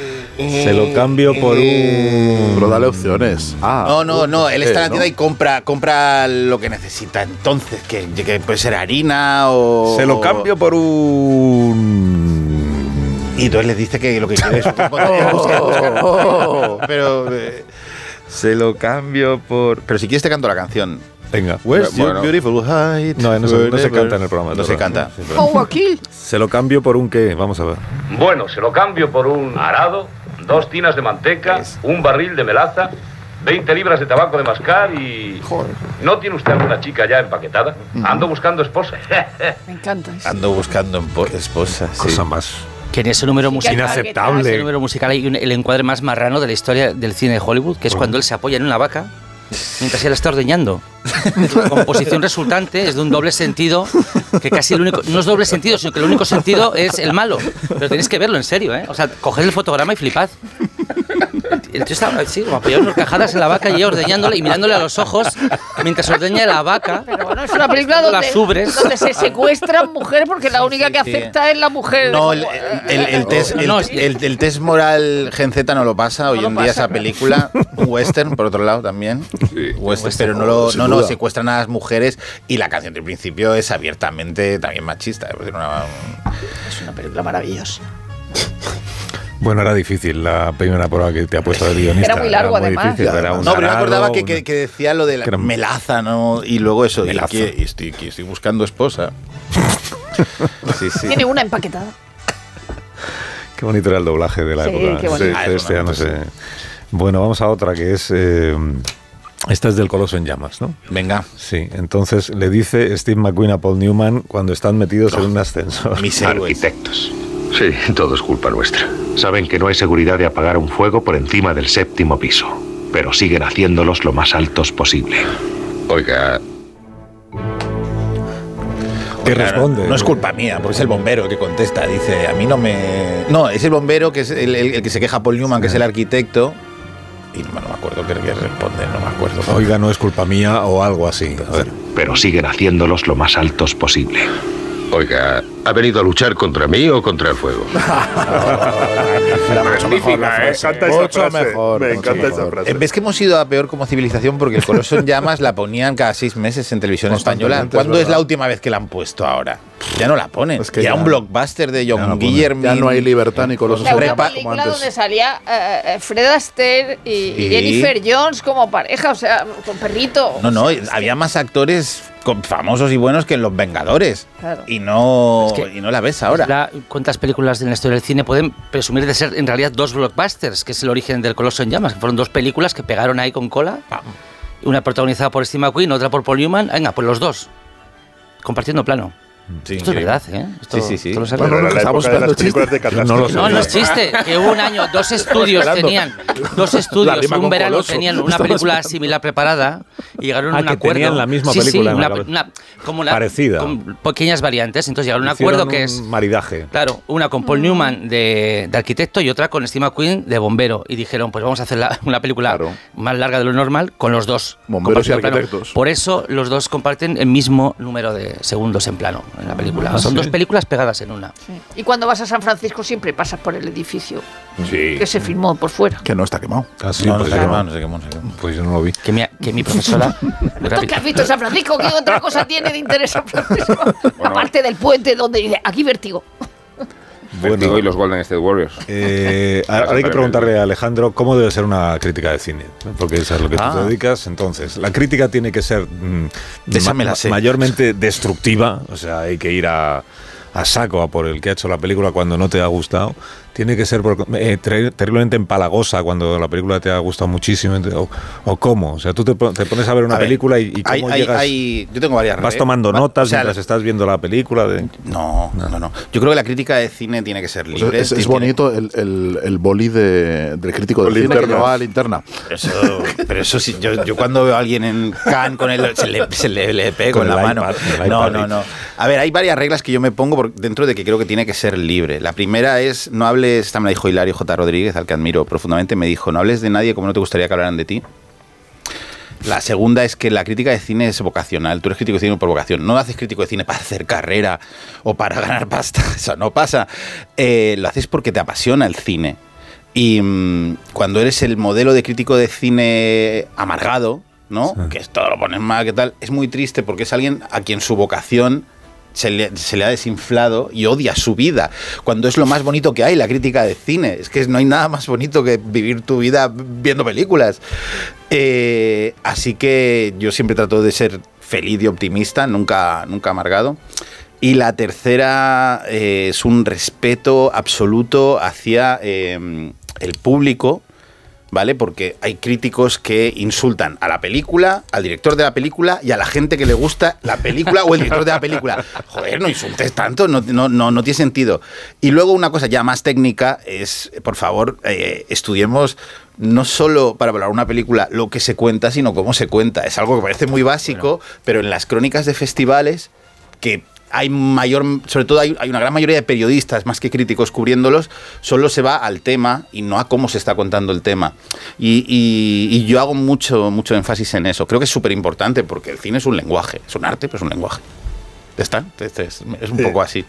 Speaker 1: Se lo cambio por un.
Speaker 38: Pero dale opciones. Ah,
Speaker 13: no, no, no. Él está en la
Speaker 38: ¿no?
Speaker 13: tienda y compra, compra lo que necesita. Entonces, que, que puede ser harina o.
Speaker 1: Se lo cambio por un.
Speaker 13: Y entonces le dice que lo que quiere es un Pero. eh,
Speaker 1: Se lo cambio por.
Speaker 13: Pero si quieres te canto la canción.
Speaker 1: Venga.
Speaker 13: Where's your
Speaker 1: Bueno.
Speaker 13: beautiful height?
Speaker 1: No, no se, no se canta en el programa.
Speaker 13: No se canta.
Speaker 1: Pero- Se lo cambio por un qué. Vamos a ver.
Speaker 39: Bueno, se lo cambio por un arado, dos tinas de manteca, un barril de melaza, 20 libras de tabaco de mascar y... ¿No tiene usted alguna chica ya empaquetada? Ando buscando esposa.
Speaker 4: Me encanta eso.
Speaker 13: Ando buscando esposa. sí.
Speaker 1: Cosa más.
Speaker 2: Que en ese número musical.
Speaker 1: Inaceptable.
Speaker 2: En ese número musical hay un- el encuadre más marrano de la historia del cine de Hollywood, que es cuando él se apoya en una vaca mientras él está ordeñando. La composición resultante es de un doble sentido, que casi el único. No es doble sentido, sino que el único sentido es el malo. Pero tenéis que verlo en serio, ¿eh? O sea, coged el fotograma y flipad. El tío está así, como apoyado en horcajadas en la vaca y ella ordeñándole y mirándole a los ojos mientras ordeña la vaca.
Speaker 4: Pero bueno, es una película donde,
Speaker 2: Las ubres.
Speaker 4: donde se secuestran mujeres porque la única que
Speaker 13: sí.
Speaker 4: acepta es la mujer.
Speaker 13: No, el,
Speaker 4: como,
Speaker 13: el- el test, el, test moral Gen Z no lo pasa. Hoy
Speaker 4: lo
Speaker 13: en día
Speaker 4: pasa.
Speaker 13: esa película, un western, por otro lado también. Western, pero no, lo, no, no, secuestran a las mujeres y la canción del principio es abiertamente también machista. Es una-
Speaker 4: Es una película maravillosa.
Speaker 1: Bueno, era difícil la primera prueba que te ha puesto de guionista.
Speaker 4: Era muy largo, además.
Speaker 1: difícil,
Speaker 13: Ya,
Speaker 1: era un
Speaker 13: no, pero me
Speaker 1: arado,
Speaker 13: acordaba que,
Speaker 1: un-
Speaker 13: que- que decía lo de la melaza, ¿no? Y luego eso, y que- y estoy, que estoy buscando esposa. Sí, sí.
Speaker 4: Tiene una empaquetada.
Speaker 1: Qué bonito era el doblaje de la
Speaker 4: Sí,
Speaker 1: época.
Speaker 4: qué bonito.
Speaker 13: Ah,
Speaker 1: este no sé. Bueno, vamos a otra que es. eh, esta es del Coloso en Llamas, ¿no?
Speaker 13: Venga.
Speaker 1: Sí, entonces le dice Steve McQueen a Paul Newman cuando están metidos en un ascensor.
Speaker 13: Mis.
Speaker 40: Arquitectos. Sí, todo es culpa nuestra. Saben que no hay seguridad de apagar un fuego por encima del séptimo piso, pero siguen haciéndolos lo más altos posible. Oiga,
Speaker 1: ¿Qué
Speaker 13: Claro,
Speaker 1: responde?
Speaker 13: No es culpa mía, porque es el bombero que contesta. Dice, a mí no me... No, es el bombero que es el, el- el que se queja Paul Newman, que es el arquitecto. Y no, no me acuerdo qué, responde, no me acuerdo.
Speaker 1: Oiga, no es culpa mía o algo así. A ver.
Speaker 40: pero siguen haciéndolos lo más altos posible. Oiga, ¿ha venido a luchar contra mí o contra el fuego?
Speaker 38: Magnífica,
Speaker 13: ¿eh?
Speaker 38: Me encanta esa
Speaker 13: Mucho
Speaker 38: frase.
Speaker 13: mejor,
Speaker 38: Me encanta esa frase.
Speaker 13: ¿Ves que hemos ido a peor como civilización? Porque el Coloso en Llamas la ponían cada seis meses en televisión española. ¿Cuándo
Speaker 38: es
Speaker 13: es, la última vez que la han puesto ahora? Ya no la ponen.
Speaker 38: Es que
Speaker 13: ya,
Speaker 38: ya-
Speaker 13: un blockbuster de John. Guillermo.
Speaker 38: Ya no hay libertad ni Coloso en
Speaker 4: una
Speaker 38: Llamas como
Speaker 4: película
Speaker 38: antes.
Speaker 4: donde salía eh, eh, Fred Astaire y. Jennifer Jones como pareja, o sea, con perrito.
Speaker 13: No, no,
Speaker 4: O sea, es
Speaker 13: había más actores con- famosos y buenos que en Los Vengadores.
Speaker 4: Claro.
Speaker 13: Y no,
Speaker 2: Es que-
Speaker 13: y no la ves ahora.
Speaker 2: La- ¿Cuántas películas en la historia del cine pueden presumir de ser en realidad dos blockbusters, que es el origen del Coloso en Llamas? Que fueron dos películas que pegaron ahí con cola. Una protagonizada por Steve McQueen, otra por Paul Newman. Venga, pues los dos. Compartiendo plano.
Speaker 13: Sí,
Speaker 2: Esto es verdad, ¿eh? Esto-
Speaker 13: Sí, sí, sí.
Speaker 2: esto lo sabe.
Speaker 38: Bueno,
Speaker 2: Todo el
Speaker 38: era la
Speaker 2: mundo.
Speaker 38: época de las películas de
Speaker 1: No
Speaker 38: catástrofe.
Speaker 2: No, no es chiste. Que hubo un año, dos estudios tenían, dos estudios, un verano
Speaker 38: Coloso.
Speaker 2: tenían una película
Speaker 38: esperando.
Speaker 2: similar preparada y llegaron a
Speaker 1: Ah,
Speaker 2: un
Speaker 1: que
Speaker 2: acuerdo.
Speaker 1: tenían la misma
Speaker 2: Sí, sí,
Speaker 1: película la
Speaker 2: una- una- como una-
Speaker 1: Parecida.
Speaker 2: Con pequeñas variantes. Entonces llegaron a un acuerdo que
Speaker 1: un
Speaker 2: es
Speaker 1: maridaje.
Speaker 2: Claro, una con Paul Newman de, de arquitecto y otra con Steve McQueen de bombero. Y dijeron, pues vamos a hacer la- una película
Speaker 38: Claro.
Speaker 2: más larga de lo normal con los dos.
Speaker 38: Bomberos y
Speaker 2: plano.
Speaker 38: arquitectos.
Speaker 2: Por eso los dos comparten el mismo número de segundos en plano en la película.
Speaker 1: Ah,
Speaker 2: Son
Speaker 1: sí.
Speaker 2: dos películas pegadas en una.
Speaker 4: Sí. Y cuando vas a San Francisco siempre pasas por el edificio
Speaker 13: Sí.
Speaker 4: que se filmó por fuera.
Speaker 38: Que no está quemado.
Speaker 1: Ah,
Speaker 13: no, no
Speaker 1: pues
Speaker 13: se
Speaker 1: yo-
Speaker 13: quemó, no se quemó, no se quemó.
Speaker 1: Pues yo no lo vi.
Speaker 2: Que mi, que mi profesora...
Speaker 4: ¿Tú qué has visto San Francisco? ¿Qué otra cosa tiene de interés San Francisco? Aparte del puente donde dice, aquí vértigo.
Speaker 41: Vertigo y los Golden State Warriors.
Speaker 1: Eh, ahora hay que preguntarle a Alejandro cómo debe ser una crítica de cine, porque eso es lo que tú
Speaker 13: Ah.
Speaker 1: te dedicas. Entonces, la crítica tiene que ser mm,
Speaker 13: sé.
Speaker 1: mayormente destructiva, o sea, hay que ir a, a saco a por el que ha hecho la película cuando no te ha gustado. Tiene que ser por- eh, ter- terriblemente empalagosa cuando la película te ha gustado muchísimo. O, o cómo. O sea, tú te, te pones a ver una
Speaker 13: A ver,
Speaker 1: película y, y
Speaker 13: hay-
Speaker 1: cómo
Speaker 13: hay-
Speaker 1: llegas.
Speaker 13: hay- yo tengo varias
Speaker 1: Vas tomando notas
Speaker 13: o sea,
Speaker 1: mientras estás viendo la película. De,
Speaker 13: No, no, no. Yo creo que la crítica de cine tiene que ser
Speaker 38: Pues
Speaker 13: libre.
Speaker 38: es, es
Speaker 13: tiene-
Speaker 38: bonito el, el, el boli de, del crítico del
Speaker 13: Con
Speaker 38: cine que llevaba linterna.
Speaker 13: Eso, pero eso sí, yo, yo cuando veo a alguien en Cannes con él, se le, se le, le pego
Speaker 1: Con
Speaker 13: en la mano. no, no, no. A ver, hay varias reglas que yo me pongo por- dentro de que creo que tiene que ser libre. La primera es, no hables, esta me la dijo Hilario J. Rodríguez, al que admiro profundamente, me dijo, no hables de nadie como no te gustaría que hablaran de ti. La segunda es que la crítica de cine es vocacional. Tú eres crítico de cine por vocación. No haces crítico de cine para hacer carrera o para ganar pasta. Eso no pasa. Eh, lo haces porque te apasiona el cine. Y mm, cuando eres el modelo de crítico de cine amargado, ¿no? Que es todo lo pones mal, que tal, es muy triste porque es alguien a quien su vocación se le, ha desinflado y odia su vida, cuando es lo más bonito que hay, la crítica de cine. Es que no hay nada más bonito que vivir tu vida viendo películas. Eh, así que yo siempre trato de ser feliz y optimista, nunca, nunca amargado. Y la tercera eh, es un respeto absoluto hacia eh, el público, ¿vale? Porque hay críticos que insultan a la película, al director de la película y a la gente que le gusta la película o el director de la película. Joder, no insultes tanto, no, no, no, no tiene sentido. Y luego una cosa ya más técnica es, por favor, eh, estudiemos no solo para hablar una película lo que se cuenta, sino cómo se cuenta. Es algo que parece muy básico, pero en las crónicas de festivales que hay mayor, sobre todo hay, hay, una gran mayoría de periodistas, más que críticos cubriéndolos, solo se va al tema y no a cómo se está contando el tema. Y, y, y yo hago mucho, mucho énfasis en eso. Creo que es súper importante porque el cine es un lenguaje, es un arte, pero es un lenguaje. ¿Está? Es, es, un poco así.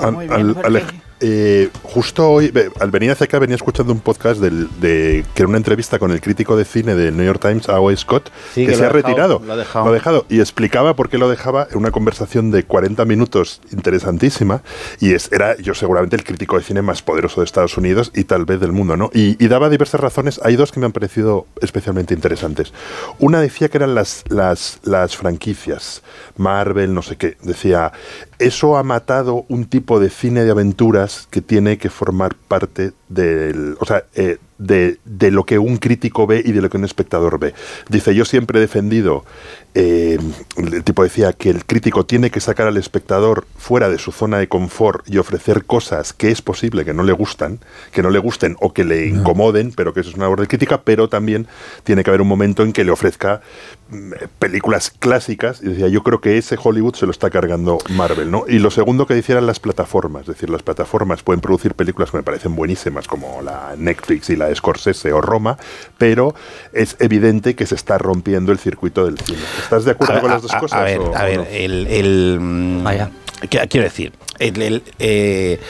Speaker 5: Al, eh, justo hoy, al venir hacia acá, venía escuchando un podcast del, de, que era una entrevista con el crítico de cine del New York Times, A.O. Scott,
Speaker 13: sí,
Speaker 5: que,
Speaker 13: que
Speaker 5: se ha
Speaker 13: dejado,
Speaker 5: retirado.
Speaker 13: Lo ha, dejado.
Speaker 5: lo ha dejado. Y explicaba por qué lo dejaba en una conversación de 40 minutos interesantísima. Y es, era yo seguramente el crítico de cine más poderoso de Estados Unidos y tal vez del mundo, ¿no? Y, y daba diversas razones. Hay dos que me han parecido especialmente interesantes. Una decía que eran las, las, las franquicias, Marvel, no sé qué. Decía, eso ha matado un tipo de cine de aventuras que tiene que formar parte del. O sea, eh, de, de, lo que un crítico ve y de lo que un espectador ve. Dice, yo siempre he defendido, eh, el tipo decía que el crítico tiene que sacar al espectador fuera de su zona de confort y ofrecer cosas que es posible que no le gustan, que no le gusten o que le incomoden, pero que eso es una labor de crítica, pero también tiene que haber un momento en que le ofrezca mm, películas clásicas. Y decía, yo creo que ese Hollywood se lo está cargando Marvel, ¿no? Y lo segundo que decía eran las plataformas, es decir, las plataformas pueden producir películas que me parecen buenísimas, como la Netflix y la Scorsese o Roma, pero es evidente que se está rompiendo el circuito del cine. ¿Estás de acuerdo
Speaker 13: a,
Speaker 5: con
Speaker 13: a,
Speaker 5: las dos
Speaker 13: a,
Speaker 5: cosas?
Speaker 13: A ver,
Speaker 5: o,
Speaker 13: a ver,
Speaker 5: no?
Speaker 13: el, el Vaya. quiero decir, el, el, eh,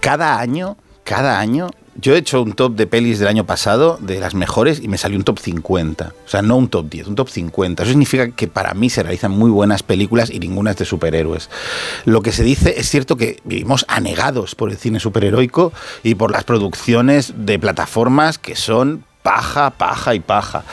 Speaker 13: cada año, cada año yo he hecho un top de pelis del año pasado, de las mejores, y me salió un top 50. O sea, no un top 10, un top 50. Eso significa que para mí se realizan muy buenas películas y ninguna es de superhéroes. Lo que se dice es cierto que vivimos anegados por el cine superheroico y por las producciones de plataformas que son paja, paja y paja.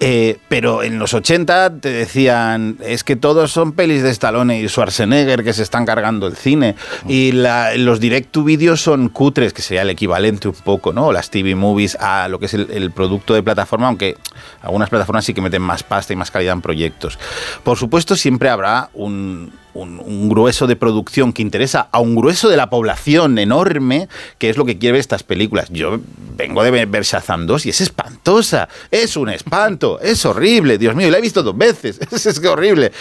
Speaker 13: Eh, pero en los 80 te decían, es que todos son pelis de Stallone y Schwarzenegger que se están cargando el cine. Y la, los direct to video son cutres, que sería el equivalente un poco, ¿no? Las TV movies a lo que es el, el, producto de plataforma, aunque algunas plataformas sí que meten más pasta y más calidad en proyectos. Por supuesto, siempre habrá un, un, grueso de producción que interesa a un grueso de la población enorme, que es lo que quiere ver estas películas. Yo vengo de ver Shazam 2 y es espantosa, es un espanto, es horrible, Dios mío, la he visto dos veces, es, horrible.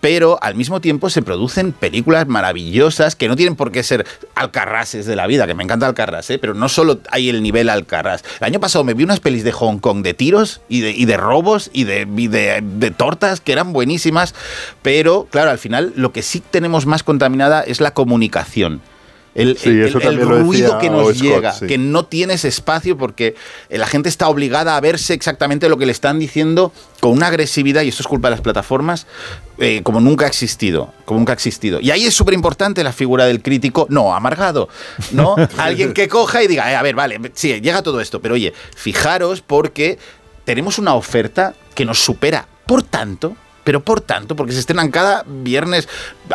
Speaker 13: Pero al mismo tiempo se producen películas maravillosas que no tienen por qué ser alcarrases de la vida, que me encanta Alcarrás, ¿eh? pero no solo hay el nivel Alcarrás. El año pasado me vi unas pelis de Hong Kong de tiros y de, y robos y, y de tortas que eran buenísimas, pero claro, al final lo que sí tenemos más contaminada es la comunicación. El,
Speaker 5: sí,
Speaker 13: el,
Speaker 5: el,
Speaker 13: el ruido que nos
Speaker 5: Scott,
Speaker 13: llega,
Speaker 5: sí.
Speaker 13: que no tienes espacio porque la gente está obligada a verse exactamente lo que le están diciendo con una agresividad, y esto es culpa de las plataformas, eh, como nunca ha existido, como nunca ha existido. Y ahí es súper importante la figura del crítico, no amargado, ¿no? Alguien que coja y diga, eh, a ver, vale, sí, llega todo esto, pero oye, fijaros porque tenemos una oferta que nos supera. Por tanto, pero por tanto, porque se estrenan cada viernes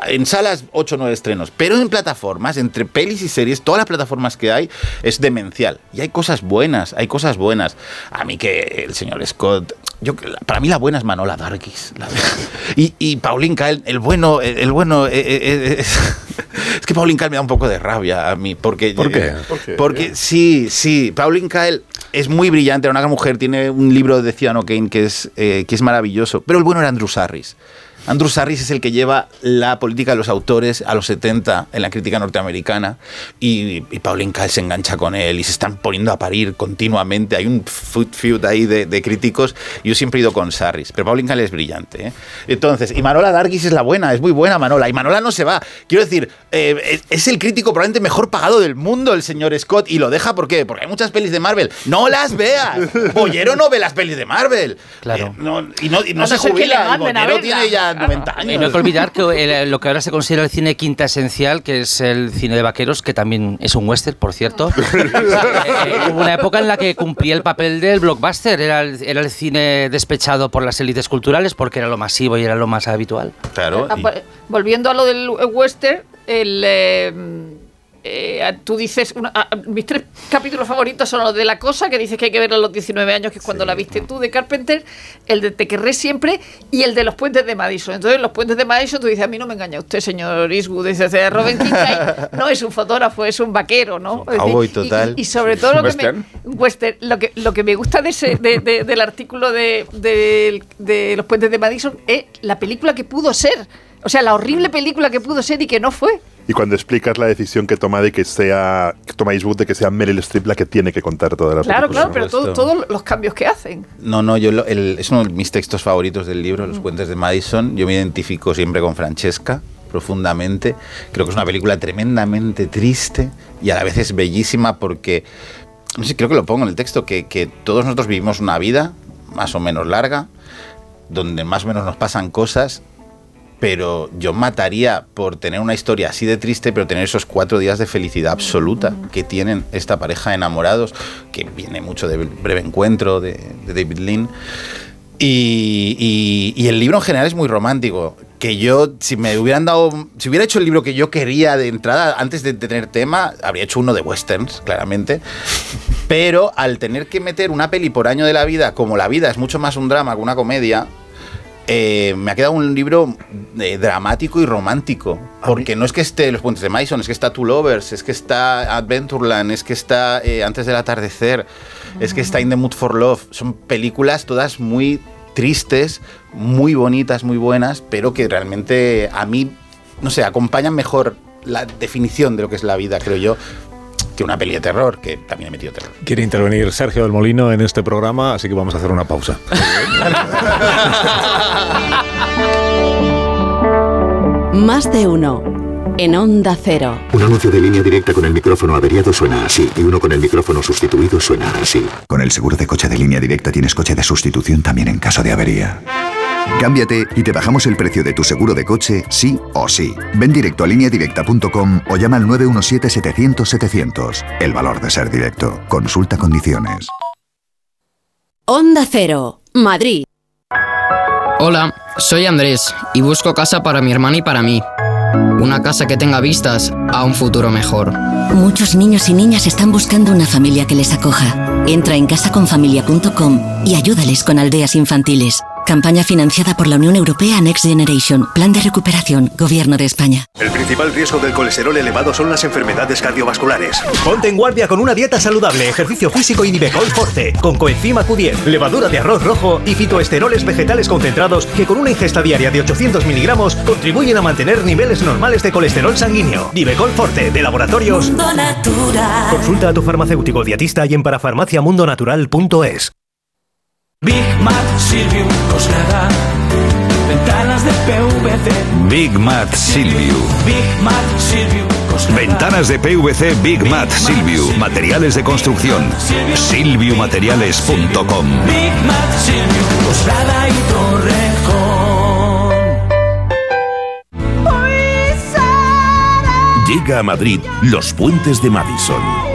Speaker 13: en salas 8 o 9 estrenos, pero en plataformas, entre pelis y series, todas las plataformas que hay, es demencial. Y hay cosas buenas, hay cosas buenas. A mí que el señor Scott, yo, para mí la buena es Manola Dargis. La, y, y Pauline Kael, el bueno, el, el bueno... Eh, eh, es, es, que Pauline Kael me da un poco de rabia a mí, porque...
Speaker 5: ¿Por qué?
Speaker 13: ¿Por qué? Porque sí, sí, Pauline Kael es muy brillante, era una mujer, tiene un libro de Ciudadano Kane que es, eh, que es maravilloso, pero el bueno era Andrew Sarris. Andrew Sarris es el que lleva la política de los autores a los 70 en la crítica norteamericana y, y Pauline Kael se engancha con él y se están poniendo a parir continuamente. Hay un food feud ahí de, de críticos. Yo siempre he ido con Sarris, pero Pauline Kael es brillante. ¿eh? Entonces, y Manola Dargis es la buena, es muy buena Manola. Y Manola no se va. Quiero decir, eh, es, es el crítico probablemente mejor pagado del mundo, el señor Scott, y lo deja ¿por qué? Porque hay muchas pelis de Marvel. No las veas. Bollero no ve las pelis de Marvel.
Speaker 2: Claro.
Speaker 13: Eh, no, y no, y no se
Speaker 4: no le
Speaker 13: jubila. Y Bollero tiene ya 90
Speaker 2: Y no hay que olvidar que el- lo que ahora se considera el cine quinta esencial, que es el cine de vaqueros, que también es un western, por cierto. Eh, eh, hubo una época en la que cumplía el papel del blockbuster, era el, era el cine despechado por las élites culturales porque era lo masivo y era lo más habitual.
Speaker 13: Claro.
Speaker 4: Ah, pues, Volviendo a lo del western, el, eh, eh, tú dices, una- mis tres capítulos favoritos son los de La Cosa, que dices que hay que ver a los 19 años, que es cuando la viste tú, de Carpenter, el de Te querré siempre y el de Los Puentes de Madison. Entonces, Los Puentes de Madison, tú dices, a mí no me engaña usted, señor Eastwood, dice, "de Robin Kincaid no es un fotógrafo, es un vaquero, ¿no? Es decir,
Speaker 13: total.
Speaker 4: Y, y sobre todo lo que, me,
Speaker 13: Western.
Speaker 4: lo que, lo que me gusta de ese, de- de- del artículo de Los Puentes de Madison es la película que pudo ser. O sea, la horrible película que pudo ser y que no fue.
Speaker 5: Y cuando explicas la decisión que toma de que sea, que toma Eastwood de que sea Meryl Streep la que tiene que contar toda la
Speaker 4: Claro,
Speaker 5: película.
Speaker 4: claro, pero todo- todos los cambios que hacen.
Speaker 13: No, no, yo lo- el- es uno de mis textos favoritos del libro, Los Puentes de Madison. Yo me identifico siempre con Francesca profundamente. Creo que es una película tremendamente triste y a la vez es bellísima porque, no sé, creo que lo pongo en el texto, que, que todos nosotros vivimos una vida más o menos larga, donde más o menos nos pasan cosas, pero yo mataría por tener una historia así de triste, pero tener esos cuatro días de felicidad absoluta que tienen esta pareja de enamorados, que viene mucho de Breve Encuentro de, David Lean. Y, y- el libro en general es muy romántico. Que yo, si me hubieran dado, si hubiera hecho el libro que yo quería de entrada, antes de tener tema, habría hecho uno de westerns, claramente. Pero al tener que meter una peli por año de la vida, como la vida es mucho más un drama que una comedia, eh, me ha quedado un libro eh, dramático y romántico. Porque no es que esté Los Puentes de Madison, es que está Two Lovers, es que está Adventureland, es que está eh, Antes del Atardecer, es que está In the Mood for Love. Son películas todas muy tristes, muy bonitas, muy buenas, pero que realmente a mí, no sé, acompañan mejor la definición de lo que es la vida, creo yo, que una peli de terror, que también he metido terror.
Speaker 1: Quiere intervenir Sergio del Molino en este programa, así que vamos a hacer una pausa.
Speaker 15: Más de uno. En Onda Cero.
Speaker 42: Un anuncio de línea directa con el micrófono averiado suena así y uno con el micrófono sustituido suena así.
Speaker 31: Con el seguro de coche de línea directa tienes coche de sustitución también en caso de avería. Cámbiate y te bajamos el precio de tu seguro de coche, sí o sí. Ven directo a lineadirecta.com o llama al 917-700-700. El valor de ser directo. Consulta condiciones.
Speaker 15: Onda Cero. Madrid.
Speaker 43: Hola, soy Andrés y busco casa para mi hermana y para mí. Una casa que tenga vistas a un futuro mejor.
Speaker 44: Muchos niños y niñas están buscando una familia que les acoja. Entra en casaconfamilia.com y ayúdales con aldeas infantiles. Campaña financiada por la Unión Europea Next Generation. Plan de recuperación. Gobierno de España.
Speaker 45: El principal riesgo del colesterol elevado son las enfermedades cardiovasculares. Ponte en guardia con una dieta saludable, ejercicio físico y Nivecol Forte, con coenzima Q10, levadura de arroz rojo y fitoesteroles vegetales concentrados que con una ingesta diaria de 800 miligramos contribuyen a mantener niveles normales de colesterol sanguíneo. Nivecol Forte, de laboratorios.
Speaker 44: Natural.
Speaker 45: Consulta a tu farmacéutico dietista y en parafarmaciamundonatural.es.
Speaker 46: Big Mat Silvium Coslada. Ventanas de PVC.
Speaker 24: Big Mat Silviu.
Speaker 46: Big Mat Coslada.
Speaker 24: Ventanas de PVC Big Mat Silviu. Materiales de construcción. Silviumateriales.com.
Speaker 46: Big Mat Silvium Coslada y Torrejón.
Speaker 47: Llega a Madrid Los Puentes de Madison.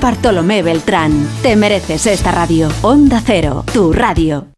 Speaker 15: Bartolomé Beltrán. Te mereces esta radio. Onda Cero, tu radio.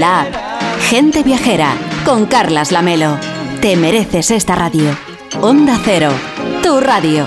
Speaker 15: la app. Gente viajera. Con Carlas Lamelo. Te mereces esta radio. Onda Cero. Tu radio.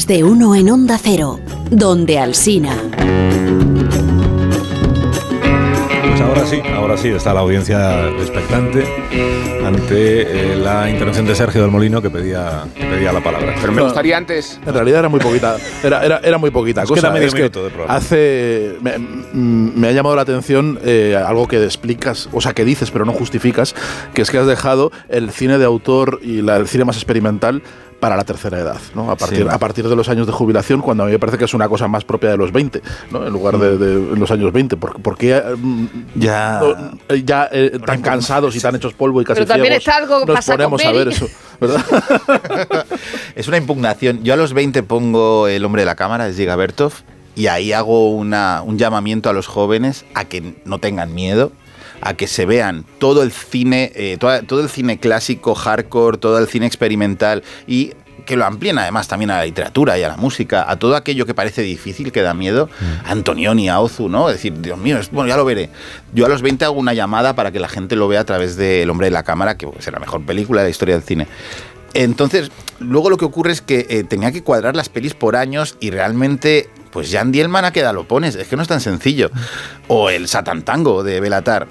Speaker 15: Más de uno en Onda Cero, donde Alsina.
Speaker 1: Pues ahora sí, ahora sí está la audiencia expectante ante eh, la intervención de Sergio del Molino que pedía, que pedía la palabra.
Speaker 3: Pero me gustaría antes.
Speaker 6: En realidad era muy poquita, era, era, era muy poquita cosa.
Speaker 1: medio
Speaker 6: Es que
Speaker 1: minuto de programa.
Speaker 6: hace me, mm, me ha llamado la atención eh, algo que explicas, o sea, que dices pero no justificas, que es que has dejado el cine de autor y la- el cine más experimental para la tercera edad, ¿no? A partir,
Speaker 1: Sí.
Speaker 6: a partir de los años de jubilación, cuando a mí me parece que es una cosa más propia de los 20, ¿no? En lugar de, de los años 20. ¿Por, por qué mm,
Speaker 13: Ya.
Speaker 6: no, eh, ya eh, tan cansados y tan hechos polvo y casi
Speaker 4: Pero también
Speaker 6: ciegos
Speaker 4: está algo que
Speaker 6: nos ponemos a ver eso, ¿verdad?
Speaker 13: Es una impugnación. Yo a los 20 pongo El hombre de la cámara, es Giga Bertov, y ahí hago una, un llamamiento a los jóvenes a que no tengan miedo a que se vean todo el cine, eh, toda- todo el cine clásico, hardcore, todo el cine experimental y que lo amplíen además también a la literatura y a la música, a todo aquello que parece difícil, que da miedo, a Antonioni, a Ozu, ¿no? Es decir, Dios mío, bueno, ya lo veré. Yo a los 20 hago una llamada para que la gente lo vea a través de El hombre de la cámara, que es la mejor película de la historia del cine. Entonces, luego lo que ocurre es que eh, tenía que cuadrar las pelis por años y realmente, pues Jan Dielman a qué edad lo pones, es que no es tan sencillo. O el Satan Tango de Belatar.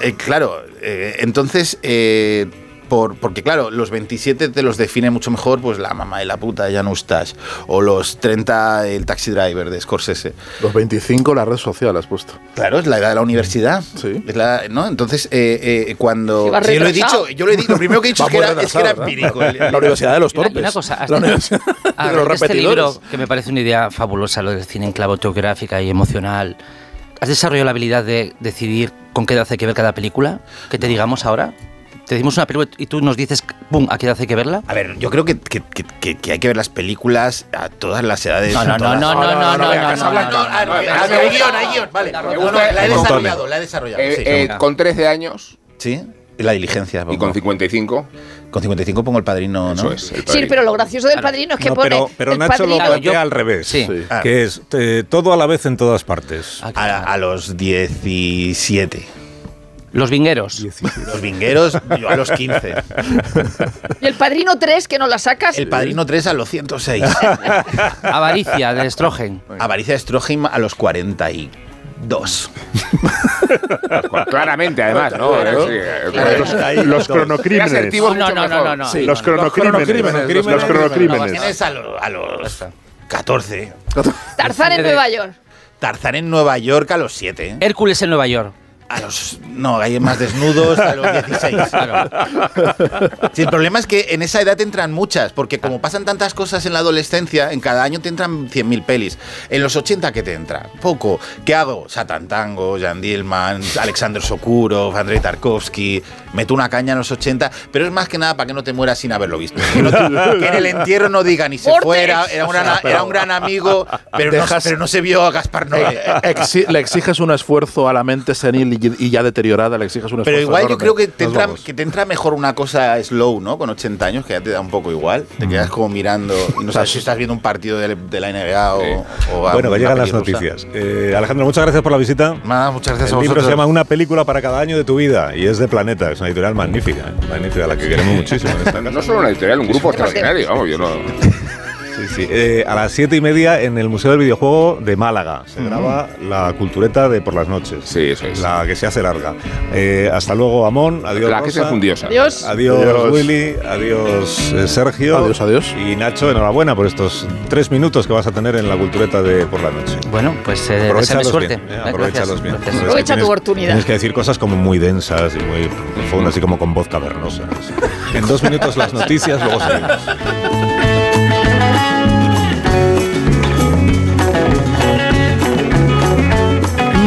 Speaker 13: Eh, claro, eh, entonces, eh, por, porque claro, los 27 te los define mucho mejor, pues la mamá de la puta de Jan Ustash, o los 30 el Taxi Driver de Scorsese.
Speaker 6: Los 25 la red social has pusto.
Speaker 13: Claro, es la edad de la universidad. Es la- ¿no? Entonces, eh, eh, cuando.
Speaker 4: Sí,
Speaker 13: Sí, yo lo he dicho, yo lo he dicho, lo primero que he dicho es que, era, es que era
Speaker 6: ¿no?
Speaker 13: empírico. el-
Speaker 6: La Universidad de los
Speaker 2: Y una-
Speaker 6: Torpes.
Speaker 2: una cosa, has
Speaker 6: La Universidad
Speaker 2: a
Speaker 6: de los
Speaker 2: de este libro,
Speaker 6: repetidores.
Speaker 2: que me parece una idea fabulosa, lo del cine en clave autobiográfica y emocional, ¿has desarrollado la habilidad de decidir con qué edad hay que ver cada película? ¿Que te digamos ahora? Te decimos una película y tú nos dices, ¡pum!, ¿a qué edad hay que verla?
Speaker 13: A ver, yo creo que, que- que- que- hay que ver las películas a todas las edades.
Speaker 2: No, no, no, no, no, no, no,
Speaker 13: venga,
Speaker 2: no,
Speaker 13: Casablanca.
Speaker 2: no, no,
Speaker 13: Ah,
Speaker 2: no,
Speaker 13: no,
Speaker 2: no,
Speaker 13: ah,
Speaker 2: no,
Speaker 13: Hay
Speaker 2: no,
Speaker 13: guion,
Speaker 2: no,
Speaker 13: hay
Speaker 2: no,
Speaker 13: guion. Vale,
Speaker 2: no,
Speaker 13: me
Speaker 2: no,
Speaker 13: gusta,
Speaker 2: no,
Speaker 13: la he
Speaker 2: no,
Speaker 13: desarrollado, la he desarrollado.
Speaker 3: Eh, eh, con 13 años.
Speaker 13: ¿Sí? La diligencia.
Speaker 41: ¿Y con 55?
Speaker 13: Con 55 pongo el padrino, ¿no?
Speaker 41: Eso es, el
Speaker 4: Sí, pero lo gracioso del padrino es que
Speaker 1: No,
Speaker 4: pone.
Speaker 1: pero, pero
Speaker 4: el
Speaker 1: Nacho lo
Speaker 4: padrino-
Speaker 1: plantea al revés,
Speaker 13: Sí. Ah.
Speaker 1: que es eh, todo a la vez en todas partes.
Speaker 13: A, a los 17.
Speaker 2: Los vingueros.
Speaker 13: Los vingueros, yo a los 15.
Speaker 4: Y el padrino 3, que no la sacas.
Speaker 13: El padrino 3 a los 106.
Speaker 2: Avaricia de Strogen.
Speaker 13: Avaricia de Stroheim a los 42.
Speaker 41: Claramente, además, ¿no?
Speaker 13: Claro.
Speaker 41: Sí,
Speaker 13: Claro.
Speaker 41: los- los cronocrímenes.
Speaker 2: No, no, no, no, no.
Speaker 13: Sí,
Speaker 48: Los
Speaker 13: no,
Speaker 48: cronocrímenes.
Speaker 13: Los
Speaker 48: Los cronocrímenes.
Speaker 13: Tienes a, lo- a los 14.
Speaker 4: Tarzán en Nueva York.
Speaker 13: Tarzán en Nueva York a los 7.
Speaker 2: Hércules en Nueva York.
Speaker 13: A los. No, hay más desnudos a los 16. Sí, el problema es que en esa edad te entran muchas, porque como pasan tantas cosas en la adolescencia, en cada año te entran 100.000 pelis. En los 80, ¿qué te entra? Poco. ¿Qué hago? Satan Tango, Jan Dillman, Alexander Sokurov, Andrei Tarkovsky. Meto una caña en los 80, pero es más que nada para que no te mueras sin haberlo visto. Que, no te- que en el entierro no digan ni se fuera, era, un gran- era un gran amigo, pero, no,
Speaker 38: Dejas-
Speaker 13: pero no se vio a Gaspar Noé.
Speaker 38: Exi- le exiges un esfuerzo a la mente senil y, y ya deteriorada, le exiges un esfuerzo.
Speaker 13: Pero igual yo creo que te, entra, que te entra mejor una cosa slow, ¿no? Con 80 años, que ya te da un poco igual. Te quedas como mirando y no sabes si estás viendo un partido de, de la NBA o, o
Speaker 1: Bueno, que llegan las noticias. Eh, Alejandro, muchas gracias por la visita.
Speaker 13: Nada, muchas gracias
Speaker 1: El
Speaker 13: a
Speaker 1: libro
Speaker 13: vosotros.
Speaker 1: se llama Una película para cada año de tu vida y es de Planeta. Es una editorial magnífica, ¿eh? magnífica, a la que queremos muchísimo. en esta casa.
Speaker 41: No solo una editorial, un grupo extraordinario, vamos, yo no...
Speaker 1: Sí, sí. Eh, a las siete y media en el Museo del Videojuego de Málaga se graba la cultureta de por las noches.
Speaker 41: Sí, eso es.
Speaker 1: La que se hace larga. Eh, hasta luego, Amón. Adiós.
Speaker 41: La que es
Speaker 1: Rosa.
Speaker 41: enjundiosa.
Speaker 4: Adiós.
Speaker 1: Adiós,
Speaker 38: Adiós.
Speaker 1: Willy. Adiós, eh, Sergio.
Speaker 38: Adiós, adiós.
Speaker 1: Y Nacho, enhorabuena por estos tres minutos que vas a tener en la cultureta de por la noche.
Speaker 2: Bueno, pues eh,
Speaker 1: Aprovechalos
Speaker 2: suerte.
Speaker 1: bien, eh, aprovechalos
Speaker 2: gracias.
Speaker 1: bien.
Speaker 2: Gracias.
Speaker 1: Que
Speaker 4: Aprovecha tu
Speaker 1: tienes-
Speaker 4: oportunidad.
Speaker 1: Tienes que decir cosas como muy densas y muy profundas, así como con voz cavernosa. En dos minutos las noticias, luego seguimos.